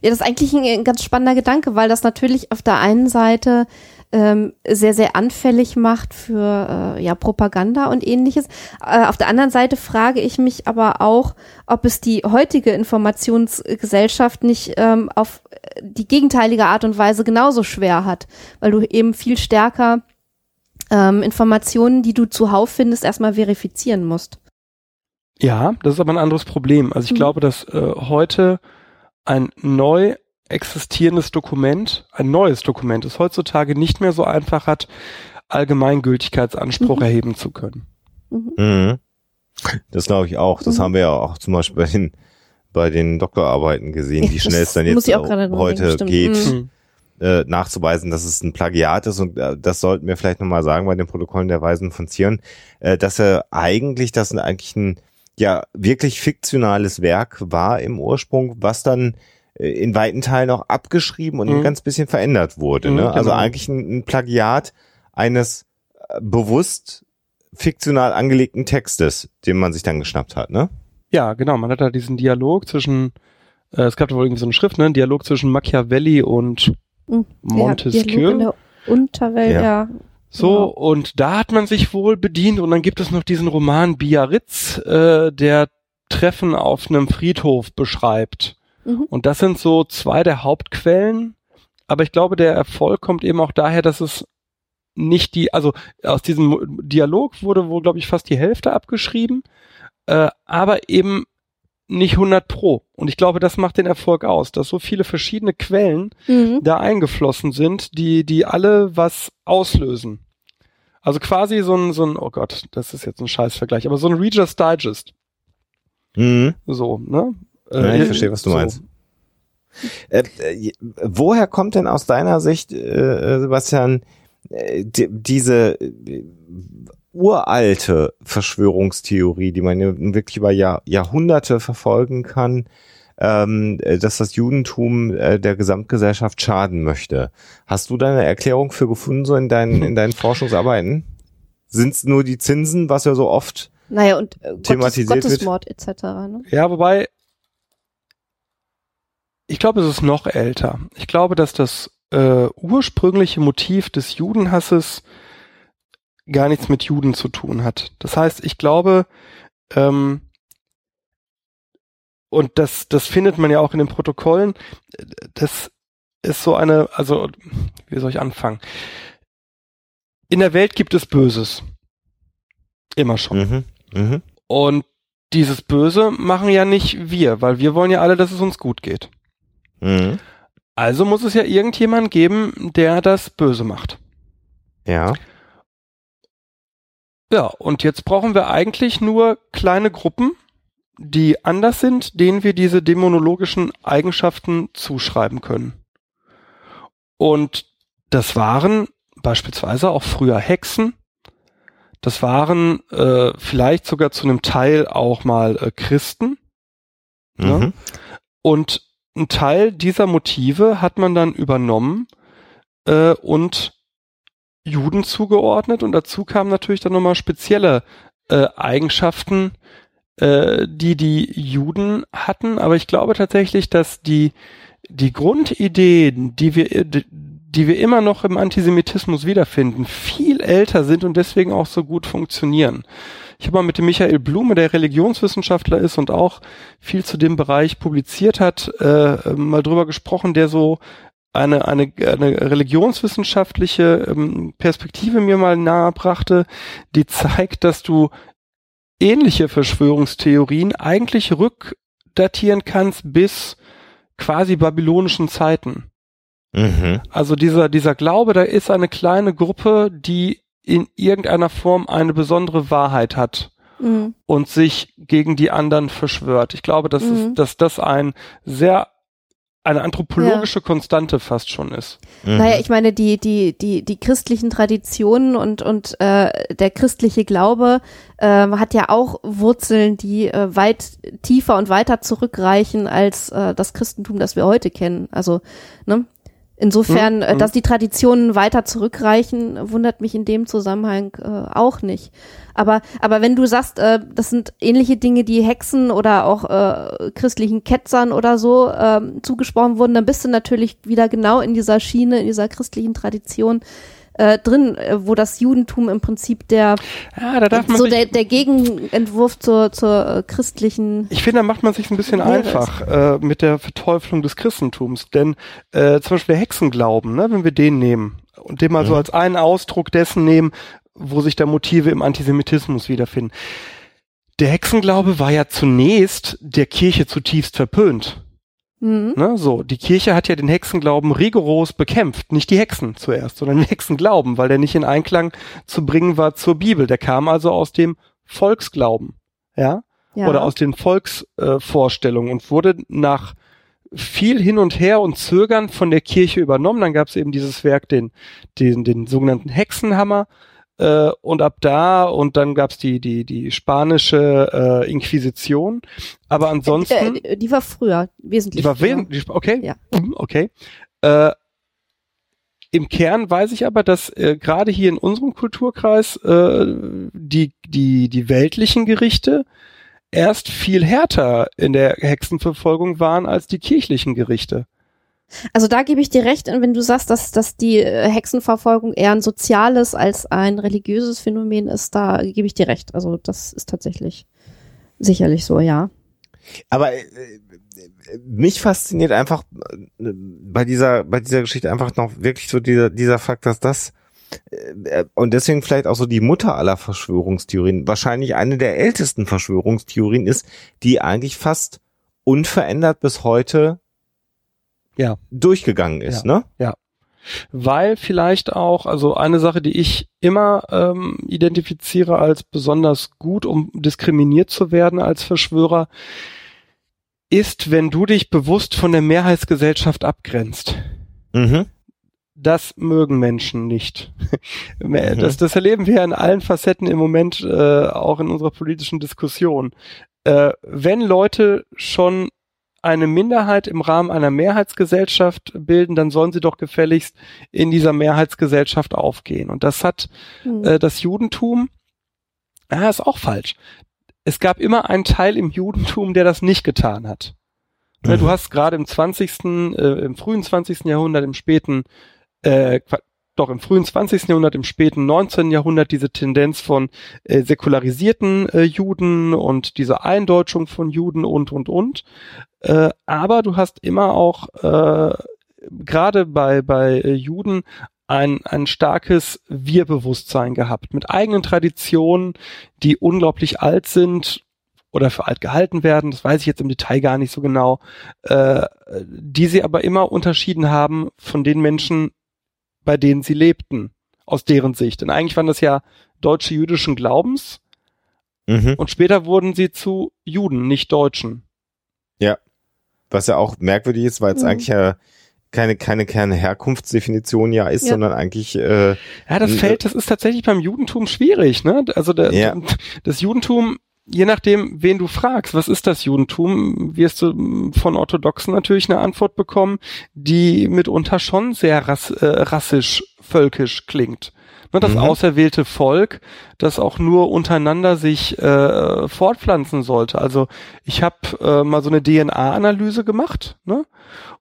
Ja, das ist eigentlich ein, ganz spannender Gedanke, weil das natürlich auf der einen Seite ähm, sehr, sehr anfällig macht für äh, ja, Propaganda und ähnliches. Äh, auf der anderen Seite frage ich mich aber auch, ob es die heutige Informationsgesellschaft nicht ähm, auf die gegenteilige Art und Weise genauso schwer hat, weil du eben viel stärker ähm, Informationen, die du zuhauf findest, erstmal verifizieren musst. Ja, das ist aber ein anderes Problem. Also ich Mhm. glaube, dass äh, heute ein neu existierendes Dokument, ein neues Dokument, es heutzutage nicht mehr so einfach hat, Allgemeingültigkeitsanspruch Mhm. erheben zu können. Mhm. Mhm. Das glaube ich auch. Das Mhm. haben wir ja auch zum Beispiel bei den, bei den Doktorarbeiten gesehen, wie schnell das es dann jetzt heute denken, geht, Mhm. äh, nachzuweisen, dass es ein Plagiat ist. Und äh, das sollten wir vielleicht nochmal sagen bei den Protokollen der Weisen von Zion, äh, dass er eigentlich, das eigentlich ein ja wirklich fiktionales Werk war im Ursprung, was dann äh, in weiten Teilen auch abgeschrieben und Mhm. ein ganz bisschen verändert wurde. Mhm, ne? Also genau. eigentlich ein, ein Plagiat eines äh, bewusst fiktional angelegten Textes, den man sich dann geschnappt hat, ne? Ja, genau. Man hat da diesen Dialog zwischen, äh, es gab da wohl irgendwie so eine Schrift, ne? Ein Dialog zwischen Machiavelli und Mhm. Montesquieu. Ja, Dialog in der Unterwelt, Ja. ja. So, Genau. und da hat man sich wohl bedient und dann gibt es noch diesen Roman Biarritz, äh, der Treffen auf einem Friedhof beschreibt. Mhm. Und das sind so zwei der Hauptquellen. Aber ich glaube, der Erfolg kommt eben auch daher, dass es nicht die, also aus diesem Dialog wurde wohl, glaube ich, fast die Hälfte abgeschrieben, äh, aber eben nicht 100 pro. Und ich glaube, das macht den Erfolg aus, dass so viele verschiedene Quellen Mhm. da eingeflossen sind, die, die alle was auslösen. Also quasi so ein, so ein, oh Gott, das ist jetzt ein Scheißvergleich, aber so ein Reader's Digest. Mhm. So, ne? Ja, ich Äh, verstehe, was du so. meinst. Äh, äh, woher kommt denn aus deiner Sicht, äh, Sebastian, äh, die, diese äh, uralte Verschwörungstheorie, die man wirklich über Jahr, Jahrhunderte verfolgen kann, ähm, äh, dass das Judentum äh, der Gesamtgesellschaft schaden möchte? Hast du da eine Erklärung für gefunden, so in deinen, in deinen Forschungsarbeiten? Sind es nur die Zinsen, was ja so oft Naja, und äh, Gottes, Thematisiert wird. Gottesmord etc. Ne? Ja, wobei, ich glaube, es ist noch älter. Ich glaube, dass das äh, ursprüngliche Motiv des Judenhasses gar nichts mit Juden zu tun hat. Das heißt, ich glaube, ähm, und das, das findet man ja auch in den Protokollen, das ist so eine, also, wie soll ich anfangen? In der Welt gibt es Böses. Immer schon. Mhm. Mhm. Und dieses Böse machen ja nicht wir, weil wir wollen ja alle, dass es uns gut geht. Mhm. Also muss es ja irgendjemand geben, der das Böse macht. Ja. Ja, und jetzt brauchen wir eigentlich nur kleine Gruppen, die anders sind, denen wir diese dämonologischen Eigenschaften zuschreiben können. Und das waren beispielsweise auch früher Hexen. Das waren äh, vielleicht sogar zu einem Teil auch mal äh, Christen. Ja. Mhm. Und ein Teil dieser Motive hat man dann übernommen äh, und Juden zugeordnet und dazu kamen natürlich dann nochmal spezielle äh, Eigenschaften, äh, die die Juden hatten. Aber ich glaube tatsächlich, dass die, die Grundideen, die wir, die wir immer noch im Antisemitismus wiederfinden, viel älter sind und deswegen auch so gut funktionieren. Ich habe mal mit dem Michael Blume, der Religionswissenschaftler ist und auch viel zu dem Bereich publiziert hat, äh, mal drüber gesprochen, der so eine, eine, eine religionswissenschaftliche ähm, Perspektive mir mal nahe brachte, die zeigt, dass du ähnliche Verschwörungstheorien eigentlich rückdatieren kannst bis quasi babylonischen Zeiten. Mhm. Also dieser, dieser Glaube, da ist eine kleine Gruppe, die in irgendeiner Form eine besondere Wahrheit hat Mhm. und sich gegen die anderen verschwört. Ich glaube, dass, Mhm. es, dass das ein sehr, eine anthropologische Konstante fast schon ist. Mhm. Naja, ich meine, die, die, die, die christlichen Traditionen und, und äh, der christliche Glaube äh, hat ja auch Wurzeln, die äh, weit tiefer und weiter zurückreichen als äh, das Christentum, das wir heute kennen. Also, ne? Insofern, Hm, äh, hm. dass die Traditionen weiter zurückreichen, wundert mich in dem Zusammenhang äh, auch nicht. Aber, aber wenn du sagst, äh, das sind ähnliche Dinge, die Hexen oder auch äh, christlichen Ketzern oder so ähm, zugesprochen wurden, dann bist du natürlich wieder genau in dieser Schiene, in dieser christlichen Tradition äh, drin, äh, wo das Judentum im Prinzip der Ja, da darf man so der, der Gegenentwurf zur, zur äh, christlichen ich finde, da macht man sich ein bisschen Lehre einfach äh, mit der Verteuflung des Christentums. Denn äh, zum Beispiel der Hexenglauben, ne, wenn wir den nehmen und den mal so Mhm. als einen Ausdruck dessen nehmen, wo sich da Motive im Antisemitismus wiederfinden. Der Hexenglaube war ja zunächst der Kirche zutiefst verpönt. Mhm. Ne, so, die Kirche hat ja den Hexenglauben rigoros bekämpft. Nicht die Hexen zuerst, sondern den Hexenglauben, weil der nicht in Einklang zu bringen war zur Bibel. Der kam also aus dem Volksglauben. Ja? ja. Oder aus den Volksvorstellungen äh, und wurde nach viel hin und her und Zögern von der Kirche übernommen. Dann gab es eben dieses Werk, den, den, den sogenannten Hexenhammer. Äh, und ab da, und dann gab es die, die, die spanische äh, Inquisition. Aber ansonsten. äh, die war früher, wesentlich Die war Sp- Okay. Ja. Mhm, Okay. Äh, Im Kern weiß ich aber, dass äh, gerade hier in unserem Kulturkreis äh, die, die, die weltlichen Gerichte erst viel härter in der Hexenverfolgung waren als die kirchlichen Gerichte. Also da gebe ich dir recht, wenn du sagst, dass, dass die äh, Hexenverfolgung eher ein soziales als ein religiöses Phänomen ist, da gebe ich dir recht. Also das ist tatsächlich sicherlich so, ja. Aber äh, äh, mich fasziniert einfach äh, bei dieser bei dieser Geschichte einfach noch wirklich so dieser dieser Fakt, dass das äh, und deswegen vielleicht auch so die Mutter aller Verschwörungstheorien, wahrscheinlich eine der ältesten Verschwörungstheorien ist, die eigentlich fast unverändert bis heute Ja. durchgegangen ist, ne? Weil vielleicht auch, also eine Sache, die ich immer ähm, identifiziere als besonders gut, um diskriminiert zu werden als Verschwörer, ist, wenn du dich bewusst von der Mehrheitsgesellschaft abgrenzt. Mhm. Das mögen Menschen nicht. Mhm. das, das erleben wir in allen Facetten im Moment, äh, auch in unserer politischen Diskussion. Äh, wenn Leute schon eine Minderheit im Rahmen einer Mehrheitsgesellschaft bilden, dann sollen sie doch gefälligst in dieser Mehrheitsgesellschaft aufgehen. Und das hat Hm. äh, das Judentum, ah, ist auch falsch. Es gab immer einen Teil im Judentum, der das nicht getan hat. Ne, Mhm. Du hast gerade im 20., äh, im frühen 20. Jahrhundert, im späten, äh, doch im frühen 20. Jahrhundert, im späten 19. Jahrhundert diese Tendenz von äh, säkularisierten äh, Juden und diese Eindeutschung von Juden und, und, und. Äh, aber du hast immer auch, äh, gerade bei, bei äh, Juden, ein, ein starkes Wir-Bewusstsein gehabt, mit eigenen Traditionen, die unglaublich alt sind oder für alt gehalten werden, das weiß ich jetzt im Detail gar nicht so genau, äh, die sie aber immer unterschieden haben von den Menschen, bei denen sie lebten, aus deren Sicht. Denn eigentlich waren das ja deutsche jüdischen Glaubens Mhm. und später wurden sie zu Juden, nicht Deutschen. Was ja auch merkwürdig ist, weil es Mhm. eigentlich ja keine, keine, keine Herkunftsdefinition ja ist, Ja. sondern eigentlich äh, Ja, das fällt, das ist tatsächlich beim Judentum schwierig, ne? Also der, Ja. das Judentum, je nachdem, wen du fragst, was ist das Judentum, wirst du mm, von Orthodoxen natürlich eine Antwort bekommen, die mitunter schon sehr rass, äh, rassisch, völkisch klingt. Ne, das Mhm. auserwählte Volk, das auch nur untereinander sich äh, fortpflanzen sollte. Also ich habe äh, mal so eine DNA-Analyse gemacht, ne?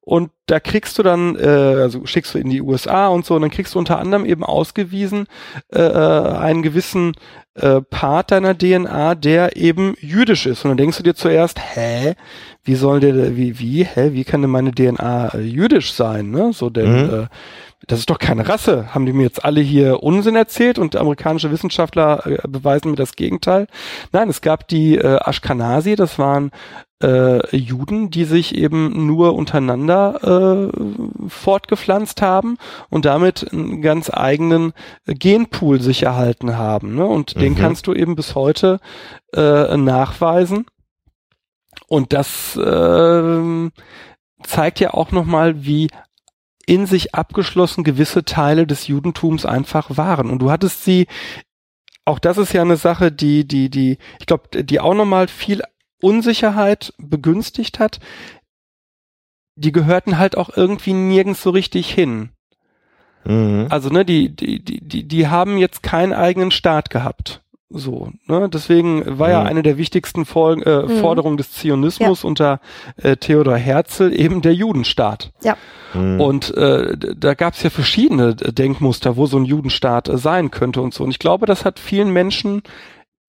Und da kriegst du dann, äh, also schickst du in die USA und so, und dann kriegst du unter anderem eben ausgewiesen äh, äh, einen gewissen äh, Part deiner DNA, der eben jüdisch ist. Und dann denkst du dir zuerst, hä, wie soll der, wie, wie, hä, wie kann denn meine DNA äh, jüdisch sein? Ne? So denn Mhm. äh, das ist doch keine Rasse. Haben die mir jetzt alle hier Unsinn erzählt und amerikanische Wissenschaftler äh, beweisen mir das Gegenteil? Nein, es gab die äh, Ashkenazi, das waren äh, Juden, die sich eben nur untereinander äh, fortgepflanzt haben und damit einen ganz eigenen Genpool sich erhalten haben. Ne? Und mhm. den kannst du eben bis heute äh, nachweisen. Und das äh, zeigt ja auch nochmal, wie in sich abgeschlossen gewisse Teile des Judentums einfach waren. Und du hattest sie, auch das ist ja eine Sache, die, die, die, ich glaube, die auch nochmal viel Unsicherheit begünstigt hat. Die gehörten halt auch irgendwie nirgends so richtig hin. Mhm. Also, ne, die, die, die, die haben jetzt keinen eigenen Staat gehabt. So, ne? Deswegen war mhm. ja eine der wichtigsten Fol äh, mhm. Forderungen des Zionismus ja. unter äh, Theodor Herzl eben der Judenstaat. Ja. Mhm. Und äh, da gab es ja verschiedene Denkmuster, wo so ein Judenstaat äh, sein könnte und so. Und ich glaube, das hat vielen Menschen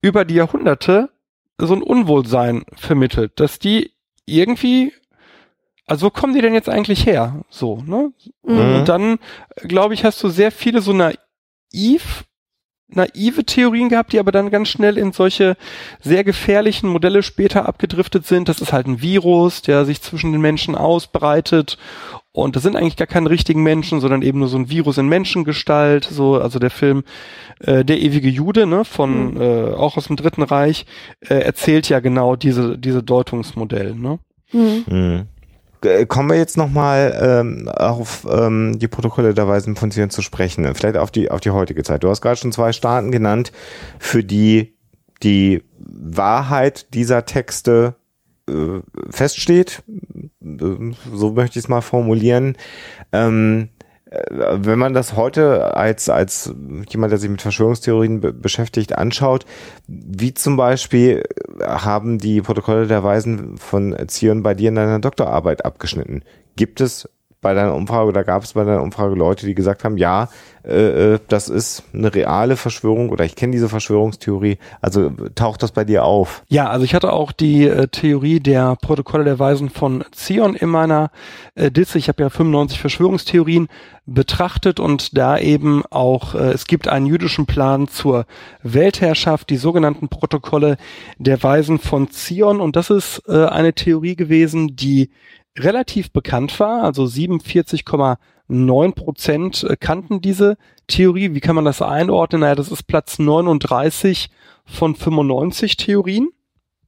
über die Jahrhunderte so ein Unwohlsein vermittelt, dass die irgendwie also wo kommen die denn jetzt eigentlich her? So, ne? Mhm. Und dann, glaube ich, hast du sehr viele so naiv naive Theorien gehabt, die aber dann ganz schnell in solche sehr gefährlichen Modelle später abgedriftet sind. Das ist halt ein Virus, der sich zwischen den Menschen ausbreitet. Und das sind eigentlich gar keine richtigen Menschen, sondern eben nur so ein Virus in Menschengestalt. So, also der Film äh, Der ewige Jude, ne, von mhm. äh, auch aus dem Dritten Reich, äh, erzählt ja genau diese diese Deutungsmodell. Ne? Mhm. Mhm. Äh, kommen wir jetzt nochmal ähm, auf ähm, die Protokolle der Weisen von Zion zu sprechen. Vielleicht auf die, auf die heutige Zeit. Du hast gerade schon zwei Staaten genannt, für die die Wahrheit dieser Texte äh, feststeht. So möchte ich es mal formulieren. Ähm, äh, wenn man das heute als, als jemand, der sich mit Verschwörungstheorien be beschäftigt, anschaut, wie zum Beispiel haben die Protokolle der Weisen von Zion bei dir in deiner Doktorarbeit abgeschnitten? Gibt es bei deiner Umfrage oder gab es bei deiner Umfrage Leute, die gesagt haben, ja, äh, äh, das ist eine reale Verschwörung oder ich kenne diese Verschwörungstheorie. Also taucht das bei dir auf? Ja, also ich hatte auch die äh, Theorie der Protokolle der Weisen von Zion in meiner äh, Disse. Ich habe ja 95 Verschwörungstheorien betrachtet und da eben auch, äh, es gibt einen jüdischen Plan zur Weltherrschaft, die sogenannten Protokolle der Weisen von Zion und das ist äh, eine Theorie gewesen, die relativ bekannt war, also 47,9 Prozent äh, kannten diese Theorie. Wie kann man das einordnen? Naja, das ist Platz 39 von 95 Theorien.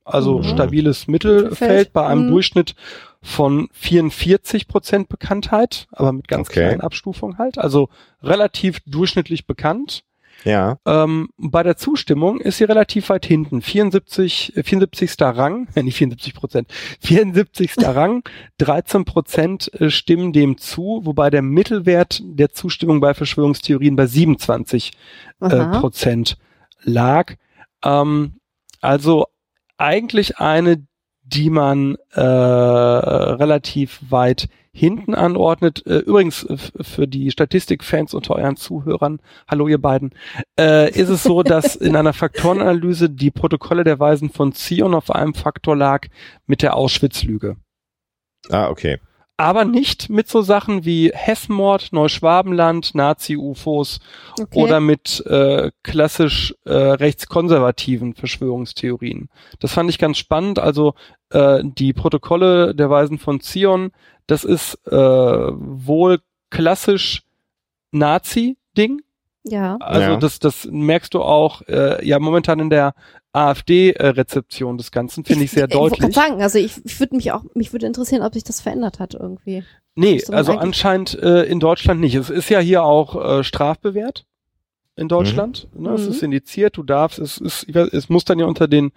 Also mhm. stabiles Mittelfeld bei einem mhm. Durchschnitt von 44 Prozent Bekanntheit, aber mit ganz okay. kleinen Abstufungen halt. Also relativ durchschnittlich bekannt. Ja. Ähm, bei der Zustimmung ist sie relativ weit hinten. 74, 74. Äh, Rang, äh, nicht 74 Prozent, 74. Rang, 13 Prozent äh, stimmen dem zu, wobei der Mittelwert der Zustimmung bei Verschwörungstheorien bei 27 äh, Prozent lag. Ähm, also eigentlich eine, die man äh, relativ weit hinten anordnet. Äh, übrigens für die Statistikfans unter euren Zuhörern, hallo ihr beiden, äh, ist es so, dass in einer Faktorenanalyse die Protokolle der Weisen von Zion auf einem Faktor lag mit der Auschwitz-Lüge. Ah, okay aber nicht mit so Sachen wie Hessmord, Neuschwabenland, Nazi-UFOs okay. oder mit äh, klassisch äh, rechtskonservativen Verschwörungstheorien. Das fand ich ganz spannend. Also äh, die Protokolle der Weisen von Zion, das ist äh, wohl klassisch Nazi-Ding. Ja. Also ja. das, das merkst du auch äh, ja momentan in der AfD-Rezeption des Ganzen, finde ich, sehr ich, deutlich. Ich sagen, also ich, ich würde mich auch, mich würde interessieren, ob sich das verändert hat irgendwie. Nee, also anscheinend äh, in Deutschland nicht. Es ist ja hier auch äh, strafbewehrt in Deutschland. Mhm. Ne? Es ist mhm. indiziert, du darfst, es ist, es muss dann ja unter den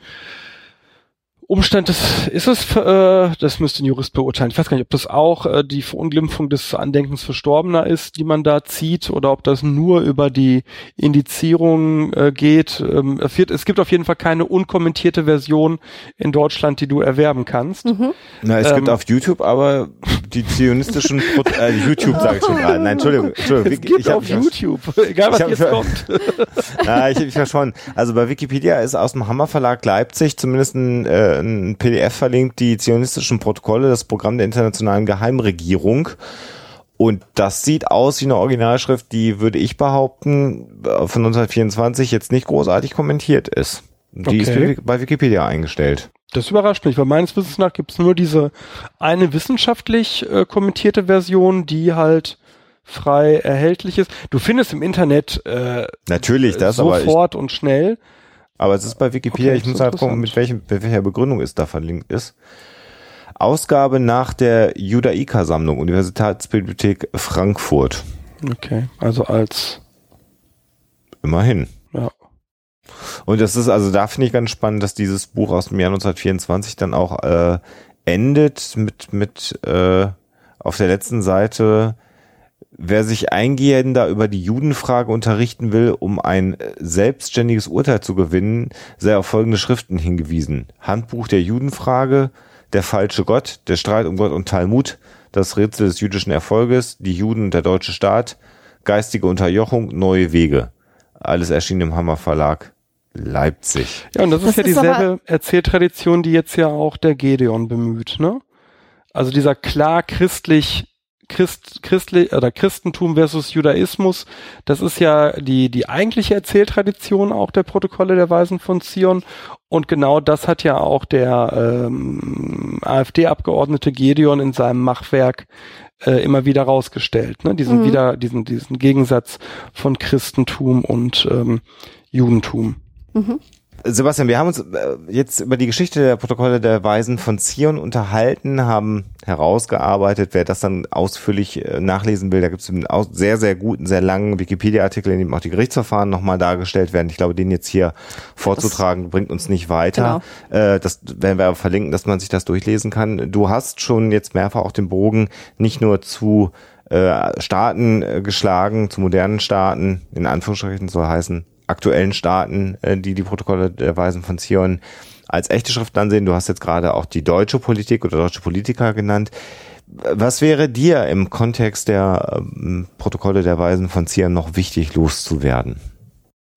Umstand des, ist es, äh, das müsste ein Jurist beurteilen. Ich weiß gar nicht, ob das auch äh, die Verunglimpfung des Andenkens Verstorbener ist, die man da zieht, oder ob das nur über die Indizierung äh, geht. Ähm, es, wird, es gibt auf jeden Fall keine unkommentierte Version in Deutschland, die du erwerben kannst. Mhm. Na, es ähm, gibt auf YouTube aber die zionistischen Pro äh, YouTube sage ich schon gerade. Nein, Entschuldigung, Entschuldigung. Es gibt ich auf YouTube, egal was jetzt kommt. Na, ich, ich schon. Also bei Wikipedia ist aus dem Hammer Verlag Leipzig zumindest ein äh, ein PDF verlinkt, die zionistischen Protokolle, das Programm der internationalen Geheimregierung. Und das sieht aus wie eine Originalschrift, die, würde ich behaupten, von 1924 jetzt nicht großartig kommentiert ist. Die Okay. ist bei Wikipedia eingestellt. Das überrascht mich, weil meines Wissens nach gibt es nur diese eine wissenschaftlich äh, kommentierte Version, die halt frei erhältlich ist. Du findest im Internet äh, Natürlich das, aber, ich, sofort und schnell. Aber es ist bei Wikipedia, Okay, ich muss halt gucken, mit, welchem, mit welcher Begründung es da verlinkt ist. Ausgabe nach der Judaika-Sammlung, Universitätsbibliothek Frankfurt. Okay, also als Immerhin. ja. Und das ist, also da finde ich ganz spannend, dass dieses Buch aus dem Jahr 1924 dann auch äh, endet mit, mit äh, auf der letzten Seite, wer sich eingehender über die Judenfrage unterrichten will, um ein äh, selbstständiges Urteil zu gewinnen, sei auf folgende Schriften hingewiesen. Handbuch der Judenfrage, der falsche Gott, der Streit um Gott und Talmud, das Rätsel des jüdischen Erfolges, die Juden und der deutsche Staat, geistige Unterjochung, neue Wege. Alles erschien im Hammer Verlag Leipzig. Ja, und das, Das ist ja ist dieselbe Erzähltradition, die jetzt ja auch der Gedeon bemüht, ne? Also dieser klar christlich Christ, christlich oder Christentum versus Judaismus, das ist ja die die eigentliche Erzähltradition auch der Protokolle der Weisen von Zion und genau das hat ja auch der ähm, AfD-Abgeordnete Gedeon in seinem Machwerk äh, immer wieder rausgestellt, ne? Diesen Mhm. wieder diesen diesen Gegensatz von Christentum und ähm, Judentum. Mhm. Sebastian, wir haben uns äh, jetzt über die Geschichte der Protokolle der Weisen von Zion unterhalten, haben herausgearbeitet, wer das dann ausführlich äh, nachlesen will, da gibt es einen sehr, sehr guten, sehr langen Wikipedia-Artikel, in dem auch die Gerichtsverfahren nochmal dargestellt werden. Ich glaube, den jetzt hier vorzutragen, bringt uns nicht weiter. Äh, das werden wir aber verlinken, dass man sich das durchlesen kann. Du hast schon jetzt mehrfach auch den Bogen nicht nur zu Staaten geschlagen, zu modernen Staaten, in Anführungsstrichen soll heißen, aktuellen Staaten, äh, die die Protokolle der Weisen von Zion als echte Schriften ansehen. Du hast jetzt gerade auch die deutsche Politik oder deutsche Politiker genannt. Was wäre dir im Kontext der ähm, Protokolle der Weisen von Zion noch wichtig loszuwerden?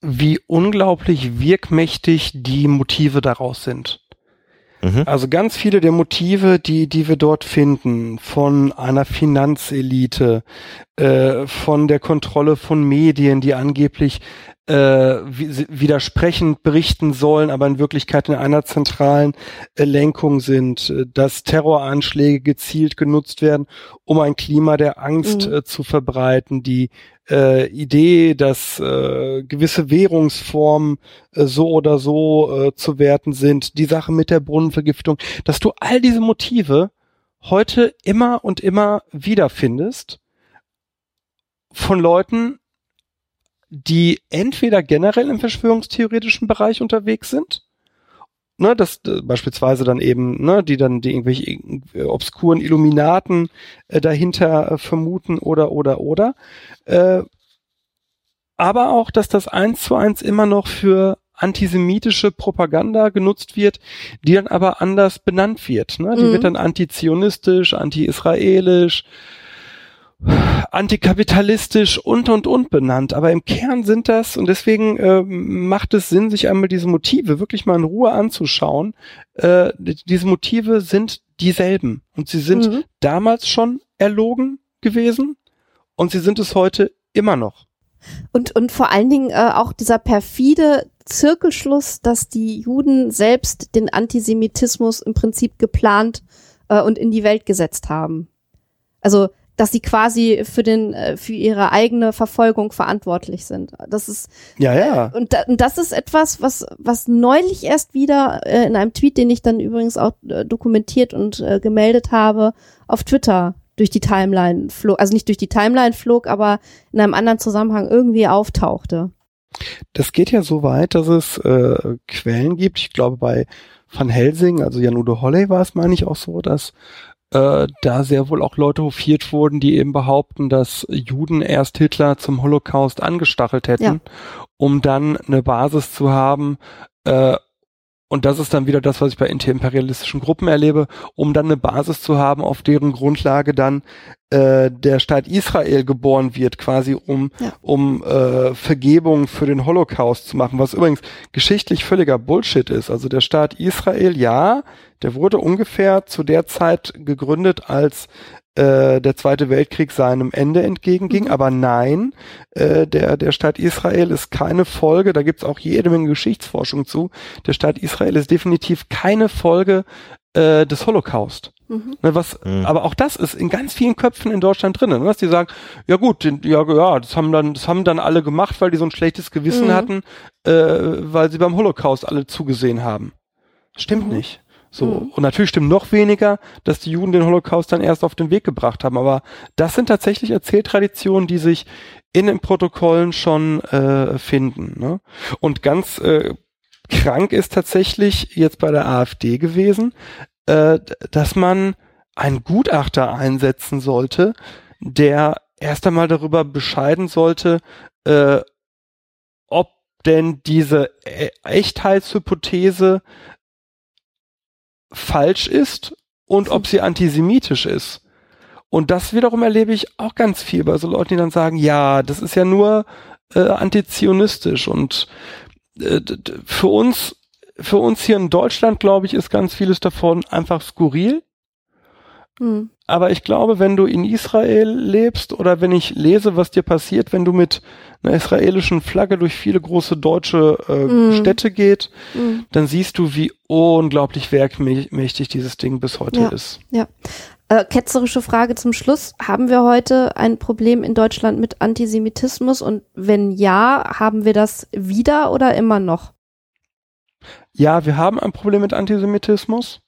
wie unglaublich wirkmächtig die Motive daraus sind. Mhm. Also ganz viele der Motive, die, die wir dort finden, von einer Finanzelite, äh, von der Kontrolle von Medien, die angeblich äh, wi- widersprechend berichten sollen, aber in Wirklichkeit in einer zentralen äh, Lenkung sind, äh, dass Terroranschläge gezielt genutzt werden, um ein Klima der Angst Mhm. äh, zu verbreiten, die äh, Idee, dass äh, gewisse Währungsformen äh, so oder so äh, zu werten sind, die Sache mit der Brunnenvergiftung, dass du all diese Motive heute immer und immer wieder findest von Leuten, die entweder generell im verschwörungstheoretischen Bereich unterwegs sind, ne, das äh, beispielsweise dann eben, ne, die dann die irgendwelche äh, obskuren Illuminaten äh, dahinter äh, vermuten oder oder oder, äh, aber auch, dass das eins zu eins immer noch für antisemitische Propaganda genutzt wird, die dann aber anders benannt wird. Ne? Die Mhm. wird dann antizionistisch, anti-israelisch, antikapitalistisch und und und benannt. Aber im Kern sind das, und deswegen äh, macht es Sinn, sich einmal diese Motive wirklich mal in Ruhe anzuschauen. Äh, die- diese Motive sind dieselben. Und sie sind Mhm. damals schon erlogen gewesen und sie sind es heute immer noch. Und, und vor allen Dingen äh, auch dieser perfide Zirkelschluss, dass die Juden selbst den Antisemitismus im Prinzip geplant äh, und in die Welt gesetzt haben. Also, dass sie quasi für den, äh, für ihre eigene Verfolgung verantwortlich sind. Das ist, Ja, ja. und, da, und das ist etwas, was, was neulich erst wieder äh, in einem Tweet, den ich dann übrigens auch äh, dokumentiert und äh, gemeldet habe, auf Twitter durch die Timeline flog, also nicht durch die Timeline flog, aber in einem anderen Zusammenhang irgendwie auftauchte. Das geht ja so weit, dass es äh, Quellen gibt. Ich glaube, bei Van Helsing, also Jan-Udo Holley war es, meine ich, auch so, dass äh, da sehr wohl auch Leute hofiert wurden, die eben behaupten, dass Juden erst Hitler zum Holocaust angestachelt hätten, Ja. um dann eine Basis zu haben, äh, und das ist dann wieder das, was ich bei antiimperialistischen Gruppen erlebe, um dann eine Basis zu haben, auf deren Grundlage dann äh, der Staat Israel geboren wird, quasi um, Ja. um äh, Vergebung für den Holocaust zu machen, was übrigens geschichtlich völliger Bullshit ist. Also der Staat Israel, ja, der wurde ungefähr zu der Zeit gegründet, als äh, der Zweite Weltkrieg seinem Ende entgegenging. Mhm. Aber nein, äh, der, der Staat Israel ist keine Folge, da gibt's auch jede Menge Geschichtsforschung zu, der Staat Israel ist definitiv keine Folge äh, des Holocaust. Mhm. Ne, was, mhm. aber auch das ist in ganz vielen Köpfen in Deutschland drin, ne, dass die sagen, ja gut, ja, ja, das haben dann, das haben dann alle gemacht, weil die so ein schlechtes Gewissen mhm. hatten, äh, weil sie beim Holocaust alle zugesehen haben. Stimmt mhm. nicht. So. Mhm. Und natürlich stimmt noch weniger, dass die Juden den Holocaust dann erst auf den Weg gebracht haben. Aber das sind tatsächlich Erzähltraditionen, die sich in den Protokollen schon äh, finden. Ne? Und ganz äh, krank ist tatsächlich jetzt bei der AfD gewesen, äh, dass man einen Gutachter einsetzen sollte, der erst einmal darüber bescheiden sollte, äh, ob denn diese e Echtheitshypothese falsch ist und ob sie antisemitisch ist. Und das wiederum erlebe ich auch ganz viel bei so Leuten, die dann sagen, ja, das ist ja nur äh, antizionistisch und äh, für uns, für uns hier in Deutschland, glaube ich, ist ganz vieles davon einfach skurril. Mhm. Aber ich glaube, wenn du in Israel lebst oder wenn ich lese, was dir passiert, wenn du mit einer israelischen Flagge durch viele große deutsche äh, mm. Städte geht, mm. dann siehst du, wie unglaublich werkmächtig dieses Ding bis heute ja. ist. Ja. Äh, ketzerische Frage zum Schluss. Haben wir heute ein Problem in Deutschland mit Antisemitismus? Und wenn ja, haben wir das wieder oder immer noch? Ja, wir haben ein Problem mit Antisemitismus.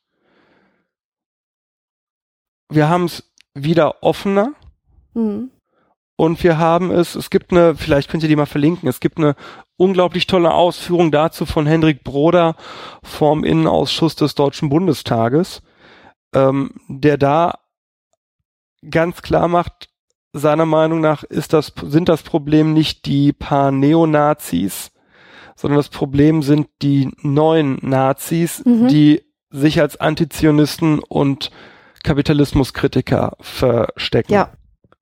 Wir haben es wieder offener. Mhm. Und wir haben es, es gibt eine, vielleicht könnt ihr die mal verlinken, es gibt eine unglaublich tolle Ausführung dazu von Hendrik Broder vom Innenausschuss des Deutschen Bundestages, ähm, der da ganz klar macht, seiner Meinung nach ist das, sind das Problem nicht die paar Neonazis, sondern das Problem sind die neuen Nazis, mhm. die sich als Antizionisten und Kapitalismuskritiker verstecken. Ja,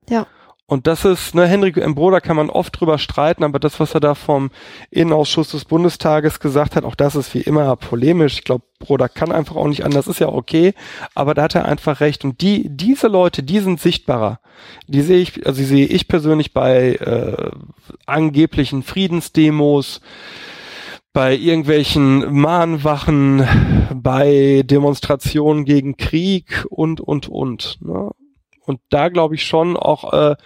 ja. Und das ist, ne, Henrik M. Broder kann man oft drüber streiten, aber das, was er da vom Innenausschuss des Bundestages gesagt hat, auch das ist wie immer polemisch. Ich glaube, Broder kann einfach auch nicht anders, ist ja okay, aber da hat er einfach recht. Und die, diese Leute, die sind sichtbarer. Die sehe ich, also die sehe ich persönlich bei äh, angeblichen Friedensdemos, bei irgendwelchen Mahnwachen, bei Demonstrationen gegen Krieg und, und, und. Ne? Und da glaube ich schon auch, äh,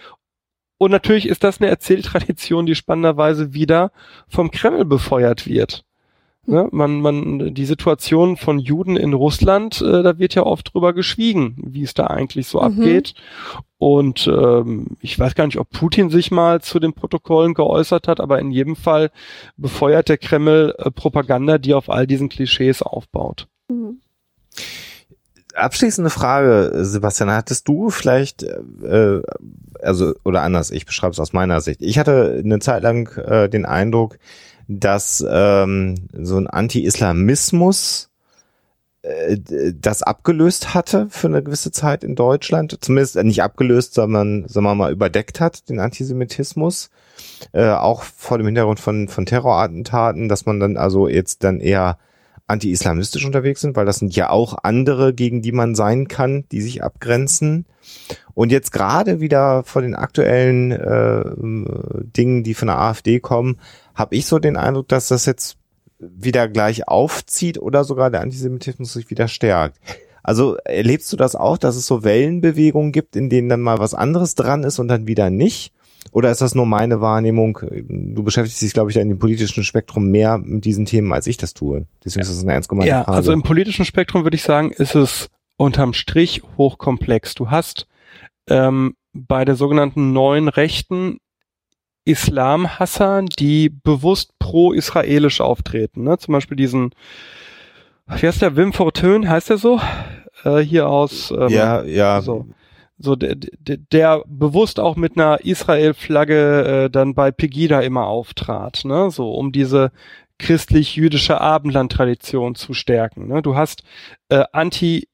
und natürlich ist das eine Erzähltradition, die spannenderweise wieder vom Kreml befeuert wird. Ne? Man, man, die Situation von Juden in Russland, äh, da wird ja oft drüber geschwiegen, wie es da eigentlich so mhm. abgeht. Und ähm, ich weiß gar nicht, ob Putin sich mal zu den Protokollen geäußert hat, aber in jedem Fall befeuert der Kreml äh, Propaganda, die auf all diesen Klischees aufbaut. Mhm. Abschließende Frage, Sebastian, hattest du vielleicht, äh, also oder anders, ich beschreibe es aus meiner Sicht. Ich hatte eine Zeit lang äh, den Eindruck, dass ähm, so ein Anti-Islamismus äh, das abgelöst hatte für eine gewisse Zeit in Deutschland. Zumindest nicht abgelöst, sondern sagen wir mal überdeckt hat, den Antisemitismus. Äh, auch vor dem Hintergrund von, von Terrorattentaten, dass man dann also jetzt dann eher anti-islamistisch unterwegs sind, weil das sind ja auch andere, gegen die man sein kann, die sich abgrenzen. Und jetzt gerade wieder vor den aktuellen äh, Dingen, die von der AfD kommen, habe ich so den Eindruck, dass das jetzt wieder gleich aufzieht oder sogar der Antisemitismus sich wieder stärkt. Also erlebst du das auch, dass es so Wellenbewegungen gibt, in denen dann mal was anderes dran ist und dann wieder nicht? Oder ist das nur meine Wahrnehmung? Du beschäftigst dich, glaube ich, in dem politischen Spektrum mehr mit diesen Themen, als ich das tue. Deswegen ist das eine ernst gemeinte ja, Frage. Also im politischen Spektrum würde ich sagen, ist es unterm Strich hochkomplex. Du hast ähm, bei der sogenannten neuen Rechten Islamhassern, die bewusst pro-israelisch auftreten. Ne? Zum Beispiel diesen, wie heißt der, Wim Fortun, heißt der so? Äh, hier aus. Ähm, ja, ja. So, so der, der, der bewusst auch mit einer Israel-Flagge äh, dann bei Pegida immer auftrat, ne? So um diese christlich-jüdische Abendland-Tradition zu stärken. Ne? Du hast äh, anti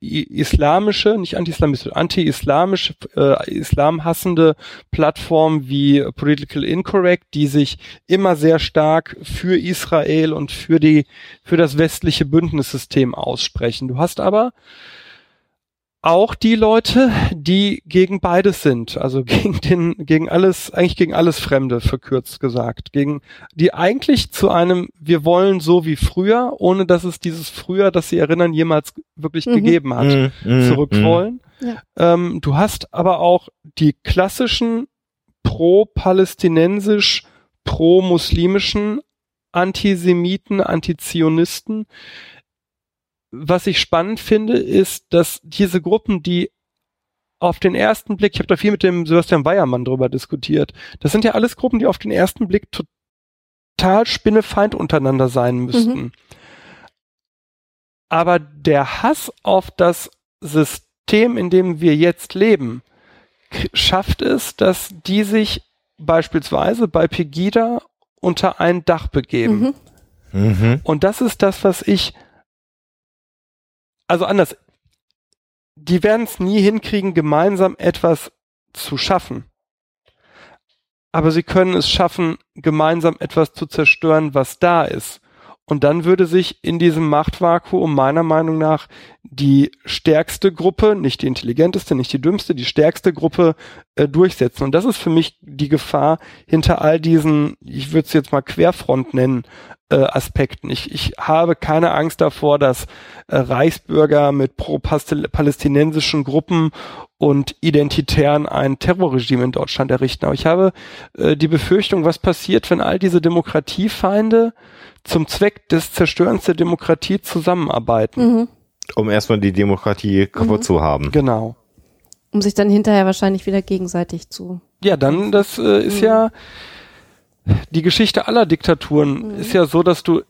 islamische, nicht anti-islamische, anti-islamische, äh, islamhassende Plattformen wie Political Incorrect, die sich immer sehr stark für Israel und für die, für das westliche Bündnissystem aussprechen. Du hast aber auch die Leute, die gegen beides sind, also gegen den, gegen alles, eigentlich gegen alles Fremde, verkürzt gesagt, gegen, die eigentlich zu einem, wir wollen so wie früher, ohne dass es dieses früher, das sie erinnern, jemals wirklich Mhm. gegeben hat, Mm, mm, zurück mm. wollen. Ja. Ähm, du hast aber auch die klassischen pro-palästinensisch, pro-muslimischen Antisemiten, Antizionisten. Was ich spannend finde, ist, dass diese Gruppen, die auf den ersten Blick, ich habe da viel mit dem Sebastian Weiermann drüber diskutiert, das sind ja alles Gruppen, die auf den ersten Blick total spinnefeind untereinander sein müssten. Aber der Hass auf das System, in dem wir jetzt leben, schafft es, dass die sich beispielsweise bei Pegida unter ein Dach begeben. Mhm. Mhm. Und das ist das, was ich, also anders, die werden es nie hinkriegen, gemeinsam etwas zu schaffen. Aber sie können es schaffen, gemeinsam etwas zu zerstören, was da ist. Und dann würde sich in diesem Machtvakuum meiner Meinung nach die stärkste Gruppe, nicht die intelligenteste, nicht die dümmste, die stärkste Gruppe äh, durchsetzen. Und das ist für mich die Gefahr hinter all diesen, ich würde es jetzt mal Querfront nennen, äh, Aspekten. Ich, ich habe keine Angst davor, dass äh, Reichsbürger mit pro-palästinensischen Gruppen und Identitären ein Terrorregime in Deutschland errichten. Aber ich habe äh, die Befürchtung, was passiert, wenn all diese Demokratiefeinde zum Zweck des Zerstörens der Demokratie zusammenarbeiten. Mhm. Um erstmal die Demokratie kaputt Mhm. zu haben. Genau. Um sich dann hinterher wahrscheinlich wieder gegenseitig zu. Ja, dann, das äh, ist Mhm. ja die Geschichte aller Diktaturen Mhm. ist ja so, dass du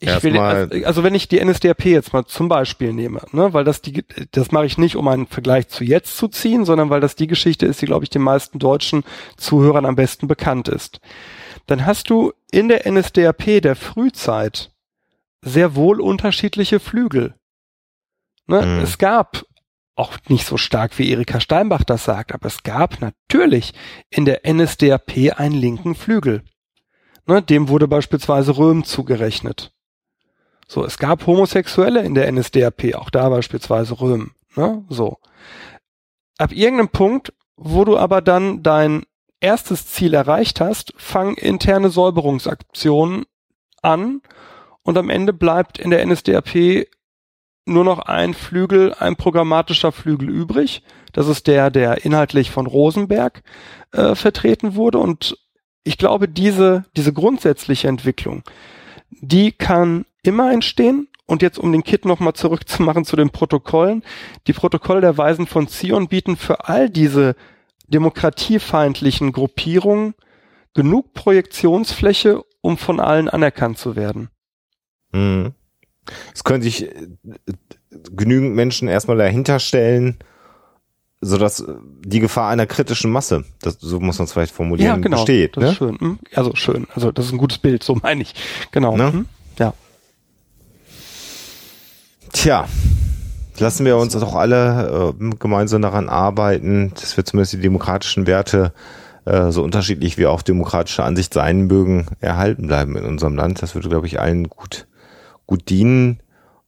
ich will, also, also wenn ich die NSDAP jetzt mal zum Beispiel nehme, ne, weil das die, das mache ich nicht, um einen Vergleich zu jetzt zu ziehen, sondern weil das die Geschichte ist, die, glaube ich, den meisten deutschen Zuhörern am besten bekannt ist. Dann hast du in der NSDAP der Frühzeit sehr wohl unterschiedliche Flügel. Ne? Mhm. Es gab auch nicht so stark wie Erika Steinbach das sagt, aber es gab natürlich in der NSDAP einen linken Flügel. Ne, dem wurde beispielsweise Röhm zugerechnet. So, es gab Homosexuelle in der NSDAP, auch da beispielsweise Röhm. Ne, so. Ab irgendeinem Punkt, wo du aber dann dein erstes Ziel erreicht hast, fangen interne Säuberungsaktionen an und am Ende bleibt in der NSDAP nur noch ein Flügel, ein programmatischer Flügel übrig. Das ist der, der inhaltlich von Rosenberg äh, vertreten wurde. Und ich glaube, diese, diese grundsätzliche Entwicklung, die kann immer entstehen. Und jetzt, um den Kit nochmal zurückzumachen zu den Protokollen. Die Protokolle der Weisen von Zion bieten für all diese demokratiefeindlichen Gruppierungen genug Projektionsfläche, um von allen anerkannt zu werden. Mhm. Es können sich äh, genügend Menschen erstmal dahinter stellen, sodass äh, die Gefahr einer kritischen Masse, das, so muss man es vielleicht formulieren, besteht. Das Ne? ist schön. Hm? Also schön. Also das ist ein gutes Bild, so meine ich. Genau. Ne? Hm? Ja. Tja, lassen wir uns doch alle äh, gemeinsam daran arbeiten, dass wir zumindest die demokratischen Werte, äh, so unterschiedlich wie auch demokratische Ansicht sein mögen, erhalten bleiben in unserem Land. Das würde, glaube ich, allen gut, gut dienen.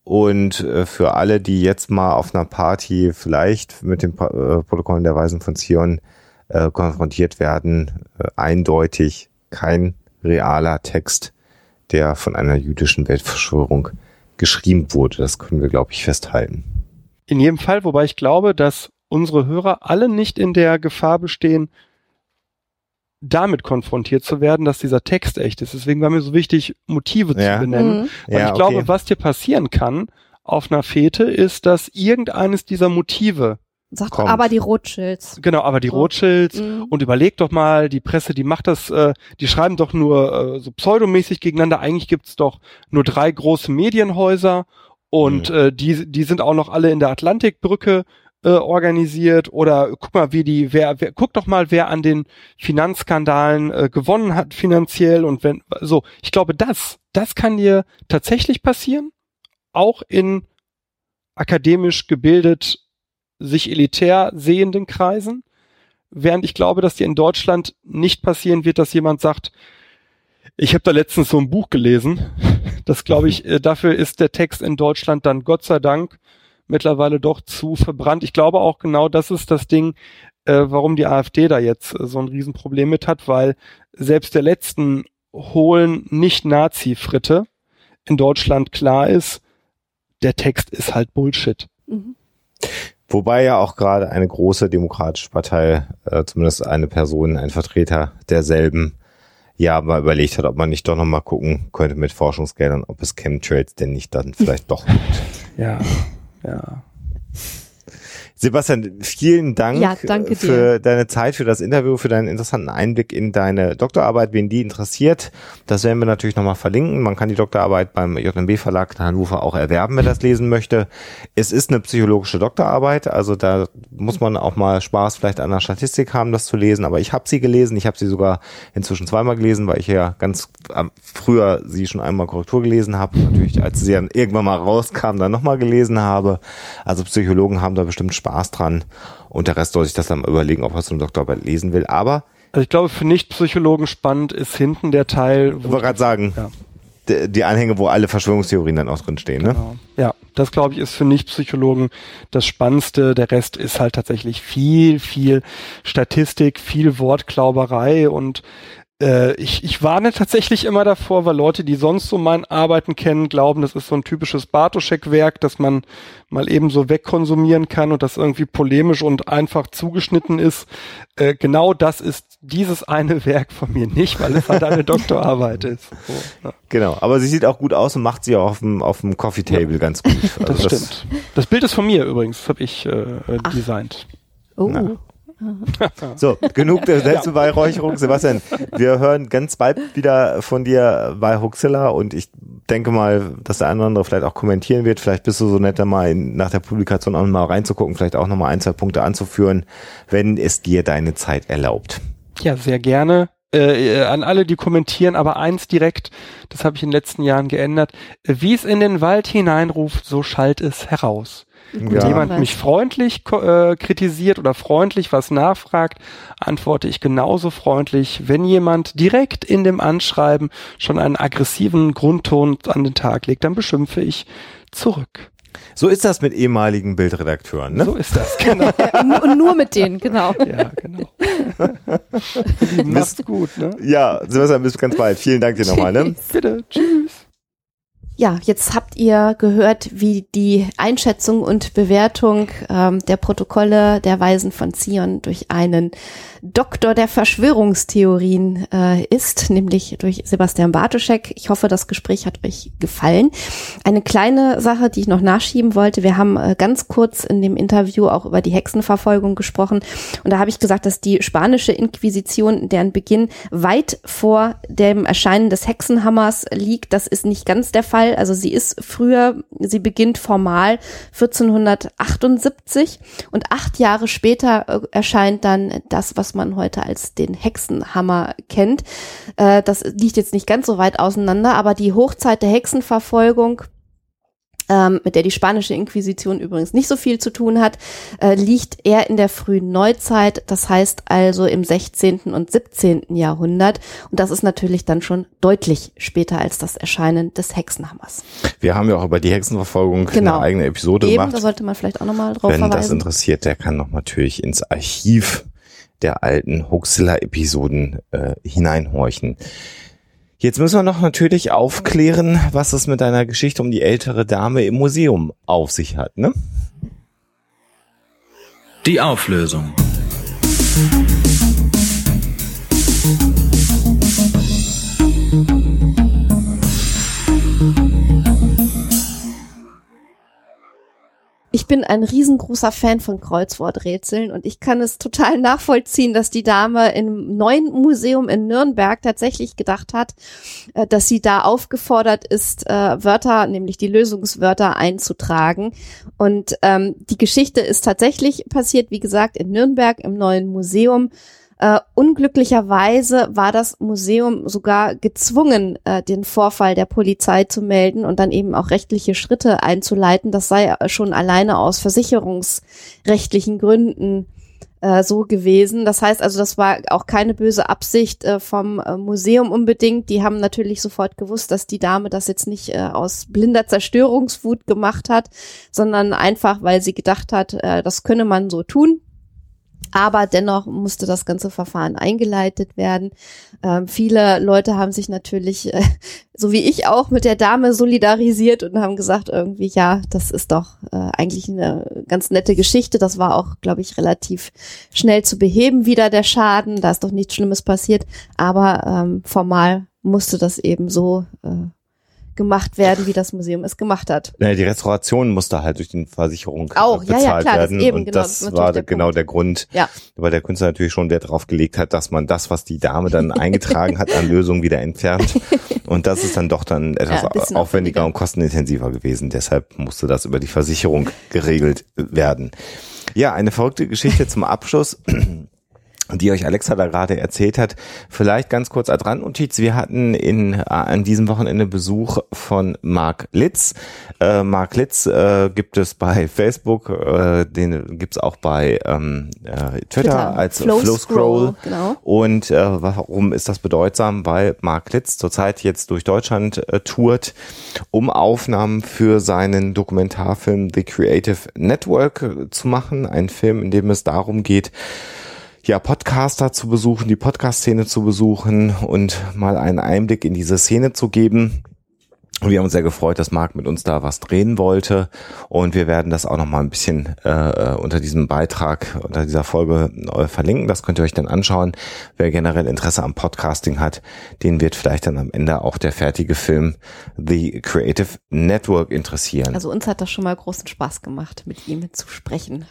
Und äh, für alle, die jetzt mal auf einer Party vielleicht mit den äh, Protokollen der Weisen von Zion äh, konfrontiert werden, äh, eindeutig kein realer Text, der von einer jüdischen Weltverschwörung geschrieben wurde. Das können wir, glaube ich, festhalten. In jedem Fall, wobei ich glaube, dass unsere Hörer alle nicht in der Gefahr bestehen, damit konfrontiert zu werden, dass dieser Text echt ist. Deswegen war mir so wichtig, Motive Ja. zu benennen. Mhm. Weil Ja, ich glaube, okay. was dir passieren kann auf einer Fete, ist, dass irgendeines dieser Motive, Sagt Kommt. aber die Rothschilds. genau, aber die So. Rothschilds Mhm. und überleg doch mal, die Presse, die macht das, äh, die schreiben doch nur äh, so pseudomäßig gegeneinander. Eigentlich gibt's doch nur drei große Medienhäuser und Mhm. äh, die, die sind auch noch alle in der Atlantikbrücke äh, organisiert. Oder guck mal, wie die, wer, wer, guck doch mal, wer an den Finanzskandalen äh, gewonnen hat finanziell und wenn, so, ich glaube, das, das kann dir tatsächlich passieren, auch in akademisch gebildet, sich elitär sehenden Kreisen. Während ich glaube, dass dir in Deutschland nicht passieren wird, dass jemand sagt, ich habe da letztens so ein Buch gelesen. Das glaube ich, äh, dafür ist der Text in Deutschland dann Gott sei Dank mittlerweile doch zu verbrannt. Ich glaube auch genau das ist das Ding, äh, warum die AfD da jetzt äh, so ein Riesenproblem mit hat, weil selbst der letzten hohlen Nicht-Nazi-Fritte in Deutschland klar ist, der Text ist halt Bullshit. Mhm. Wobei ja auch gerade eine große demokratische Partei, äh, zumindest eine Person, ein Vertreter derselben, ja mal überlegt hat, ob man nicht doch nochmal gucken könnte mit Forschungsgeldern, ob es Chemtrails denn nicht dann vielleicht doch gibt. Ja, ja. Sebastian, vielen Dank ja, für deine Zeit, für das Interview, für deinen interessanten Einblick in deine Doktorarbeit. Wen die interessiert, das werden wir natürlich nochmal verlinken. Man kann die Doktorarbeit beim JMB Verlag in Hannover auch erwerben, wer das lesen möchte. Es ist eine psychologische Doktorarbeit, also da muss man auch mal Spaß vielleicht an der Statistik haben, das zu lesen. Aber ich habe sie gelesen, ich habe sie sogar inzwischen zweimal gelesen, weil ich ja ganz früher sie schon einmal Korrektur gelesen habe. Natürlich, als sie dann irgendwann mal rauskam, dann nochmal gelesen habe. Also Psychologen haben da bestimmt Spaß Spaß dran und der Rest soll sich das dann mal überlegen, ob er so eine Doktorarbeit lesen will. Aber also ich glaube, für Nicht-Psychologen spannend ist hinten der Teil. Wo ich wollte gerade sagen, ja. die, die, Anhänge, wo alle Verschwörungstheorien dann auch drin stehen. Ne? Genau. Ja, das glaube ich ist für Nicht-Psychologen das Spannendste. Der Rest ist halt tatsächlich viel, viel Statistik, viel Wortklauberei und äh, ich, ich warne tatsächlich immer davor, weil Leute, die sonst so mein Arbeiten kennen, glauben, das ist so ein typisches Bartoschek-Werk, das man mal eben so wegkonsumieren kann und das irgendwie polemisch und einfach zugeschnitten ist. Äh, genau das ist dieses eine Werk von mir nicht, weil es halt eine Doktorarbeit ist. So, ja. Genau, aber sie sieht auch gut aus und macht sie auch auf dem, auf dem Coffee Table ja, ganz gut. Also das, das stimmt. Das Bild ist von mir übrigens, das habe ich äh, designt. Oh. Ja. So, genug der Selbstbeweihräucherung. Sebastian, wir hören ganz bald wieder von dir bei Huxilla und ich denke mal, dass der eine oder andere vielleicht auch kommentieren wird. Vielleicht bist du so nett, da mal nach der Publikation auch mal reinzugucken, vielleicht auch nochmal ein, zwei Punkte anzuführen, wenn es dir deine Zeit erlaubt. Ja, sehr gerne. Äh, an alle, die kommentieren, aber eins direkt, das habe ich in den letzten Jahren geändert. Wie es in den Wald hineinruft, so schallt es heraus. Wenn ja. jemand mich freundlich äh, kritisiert oder freundlich was nachfragt, antworte ich genauso freundlich. Wenn jemand direkt in dem Anschreiben schon einen aggressiven Grundton an den Tag legt, dann beschimpfe ich zurück. So ist das mit ehemaligen Bildredakteuren, ne? So ist das, genau. und nur mit denen, genau. Ja, genau. Mach's gut, ne? Ja, Sebastian, bis ganz bald. Vielen Dank dir nochmal, ne? Bitte, tschüss. Ja, jetzt habt ihr gehört, wie die Einschätzung und Bewertung ähm, der Protokolle der Weisen von Zion durch einen Doktor der Verschwörungstheorien äh, ist, nämlich durch Sebastian Bartoschek. Ich hoffe, das Gespräch hat euch gefallen. Eine kleine Sache, die ich noch nachschieben wollte. Wir haben äh, ganz kurz in dem Interview auch über die Hexenverfolgung gesprochen. Und da habe ich gesagt, dass die spanische Inquisition, deren Beginn weit vor dem Erscheinen des Hexenhammers liegt. Das ist nicht ganz der Fall. Also sie ist früher, sie beginnt formal 1478 und acht Jahre später äh, erscheint dann das, was man heute als den Hexenhammer kennt. Äh, das liegt jetzt nicht ganz so weit auseinander, aber die Hochzeit der Hexenverfolgung ähm, mit der die spanische Inquisition übrigens nicht so viel zu tun hat, äh, liegt eher in der frühen Neuzeit, das heißt also im 16. und 17. Jahrhundert. Und das ist natürlich dann schon deutlich später als das Erscheinen des Hexenhammers. Wir haben ja auch über die Hexenverfolgung genau. eine eigene Episode Eben, gemacht. Da sollte man vielleicht auch nochmal drauf Wenn verweisen. das interessiert, der kann noch natürlich ins Archiv der alten Huxilla-Episoden äh, hineinhorchen. Jetzt müssen wir noch natürlich aufklären, was es mit deiner Geschichte um die ältere Dame im Museum auf sich hat, ne? Die Auflösung. Ich bin ein riesengroßer Fan von Kreuzworträtseln und ich kann es total nachvollziehen, dass die Dame im neuen Museum in Nürnberg tatsächlich gedacht hat, äh, dass sie da aufgefordert ist, äh, Wörter, nämlich die Lösungswörter einzutragen. Und ähm, die Geschichte ist tatsächlich passiert, wie gesagt, in Nürnberg im neuen Museum. Äh, unglücklicherweise war das Museum sogar gezwungen, äh, den Vorfall der Polizei zu melden und dann eben auch rechtliche Schritte einzuleiten. Das sei schon alleine aus versicherungsrechtlichen Gründen äh, so gewesen. Das heißt also, das war auch keine böse Absicht äh, vom äh, Museum unbedingt. Die haben natürlich sofort gewusst, dass die Dame das jetzt nicht aus blinder Zerstörungswut gemacht hat, sondern einfach, weil sie gedacht hat, das könne man so tun. Aber dennoch musste das ganze Verfahren eingeleitet werden. Ähm, viele Leute haben sich natürlich, äh, so wie ich auch, mit der Dame solidarisiert und haben gesagt, irgendwie, ja, das ist doch äh, eigentlich eine ganz nette Geschichte. Das war auch, glaube ich, relativ schnell zu beheben, wieder der Schaden. Da ist doch nichts Schlimmes passiert. Aber ähm, formal musste das eben so äh, gemacht werden, wie das Museum es gemacht hat. Naja, die Restauration musste halt durch die Versicherung Auch, bezahlt ja, ja, klar, werden. das eben, und genau, das, das war der genau Punkt. der Grund, Ja. weil der Künstler natürlich schon Wert darauf gelegt hat, dass man das, was die Dame dann eingetragen hat, an Lösung wieder entfernt. Und das ist dann doch dann etwas Ja, aufwendiger aufwendiger. und kostenintensiver gewesen. Deshalb musste das über die Versicherung geregelt werden. Ja, eine verrückte Geschichte zum Abschluss. Die euch Alexa da gerade erzählt hat. Vielleicht ganz kurz als Randnotiz. Wir hatten in, äh, an diesem Wochenende Besuch von Mark Litz. Äh, Mark Litz äh, gibt es bei Facebook, äh, den gibt's auch bei ähm, äh, Twitter, Twitter. als Flow Flow Scroll. Scroll, genau. Und äh, warum ist das bedeutsam? Weil Mark Litz zurzeit jetzt durch Deutschland äh, tourt, um Aufnahmen für seinen Dokumentarfilm The Creative Network äh, zu machen. Ein Film, in dem es darum geht, ja, Podcaster zu besuchen, die Podcast-Szene zu besuchen und mal einen Einblick in diese Szene zu geben. Und wir haben uns sehr gefreut, dass Marc mit uns da was drehen wollte. Und wir werden das auch noch mal ein bisschen äh, unter diesem Beitrag, unter dieser Folge äh, verlinken. Das könnt ihr euch dann anschauen. Wer generell Interesse am Podcasting hat, den wird vielleicht dann am Ende auch der fertige Film The Creative Network interessieren. Also uns hat das schon mal großen Spaß gemacht, mit ihm zu sprechen.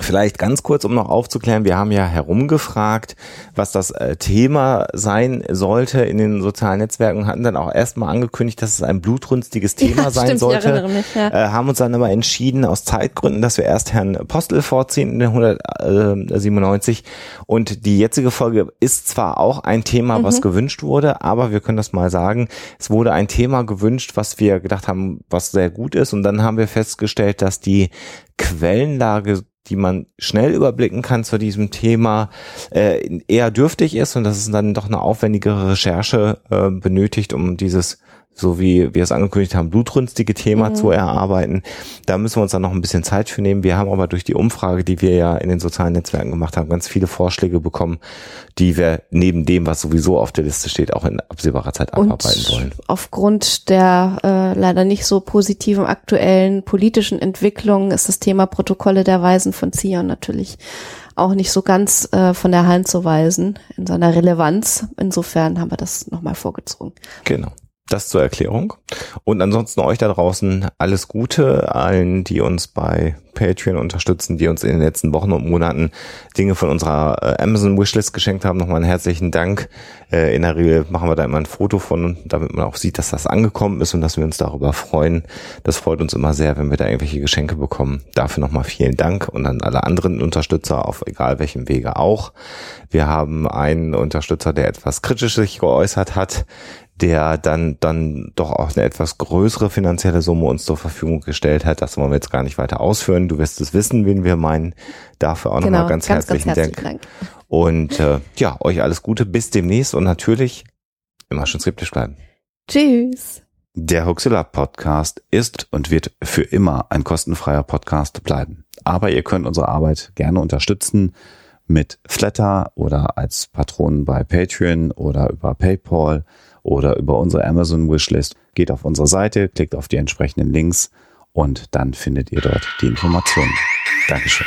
Vielleicht ganz kurz, um noch aufzuklären, wir haben ja herumgefragt, was das äh, Thema sein sollte in den sozialen Netzwerken, hatten dann auch erstmal angekündigt, dass es ein blutrünstiges Thema Ja, sein stimmt, ich sollte. erinnere mich, ja. äh, haben uns dann aber entschieden, aus Zeitgründen, dass wir erst Herrn Postel vorziehen in der 197 und die jetzige Folge ist zwar auch ein Thema, Mhm. was gewünscht wurde, aber wir können das mal sagen, es wurde ein Thema gewünscht, was wir gedacht haben, was sehr gut ist und dann haben wir festgestellt, dass die Quellenlage die man schnell überblicken kann zu diesem Thema, äh, eher dürftig ist und dass es dann doch eine aufwendigere Recherche äh, benötigt, um dieses so wie wir es angekündigt haben, blutrünstige Thema zu erarbeiten. Da müssen wir uns dann noch ein bisschen Zeit für nehmen. Wir haben aber durch die Umfrage, die wir ja in den sozialen Netzwerken gemacht haben, ganz viele Vorschläge bekommen, die wir neben dem, was sowieso auf der Liste steht, auch in absehbarer Zeit abarbeiten wollen. Und aufgrund der äh, leider nicht so positiven aktuellen politischen Entwicklung ist das Thema Protokolle der Weisen von Zion natürlich auch nicht so ganz äh, von der Hand zu weisen in seiner Relevanz. Insofern haben wir das nochmal vorgezogen. Genau. Das zur Erklärung. Und ansonsten euch da draußen alles Gute, allen, die uns bei Patreon unterstützen, die uns in den letzten Wochen und Monaten Dinge von unserer äh, Amazon Wishlist geschenkt haben. Nochmal einen herzlichen Dank. Äh, in der Regel machen wir da immer ein Foto von, damit man auch sieht, dass das angekommen ist und dass wir uns darüber freuen. Das freut uns immer sehr, wenn wir da irgendwelche Geschenke bekommen. Dafür nochmal vielen Dank und an alle anderen Unterstützer auf egal welchem Wege auch. Wir haben einen Unterstützer, der etwas kritisch sich geäußert hat, der dann, dann doch auch eine etwas größere finanzielle Summe uns zur Verfügung gestellt hat. Das wollen wir jetzt gar nicht weiter ausführen. Du wirst es wissen, wen wir meinen. Dafür auch nochmal ganz, herzlichen Dank. Und äh, ja, euch alles Gute, bis demnächst und natürlich immer schön skeptisch bleiben. Tschüss. Der Huxilla Podcast ist und wird für immer ein kostenfreier Podcast bleiben. Aber ihr könnt unsere Arbeit gerne unterstützen mit Flatter oder als Patronen bei Patreon oder über PayPal oder über unsere Amazon Wishlist. Geht auf unsere Seite, klickt auf die entsprechenden Links und dann findet ihr dort die Informationen. Dankeschön.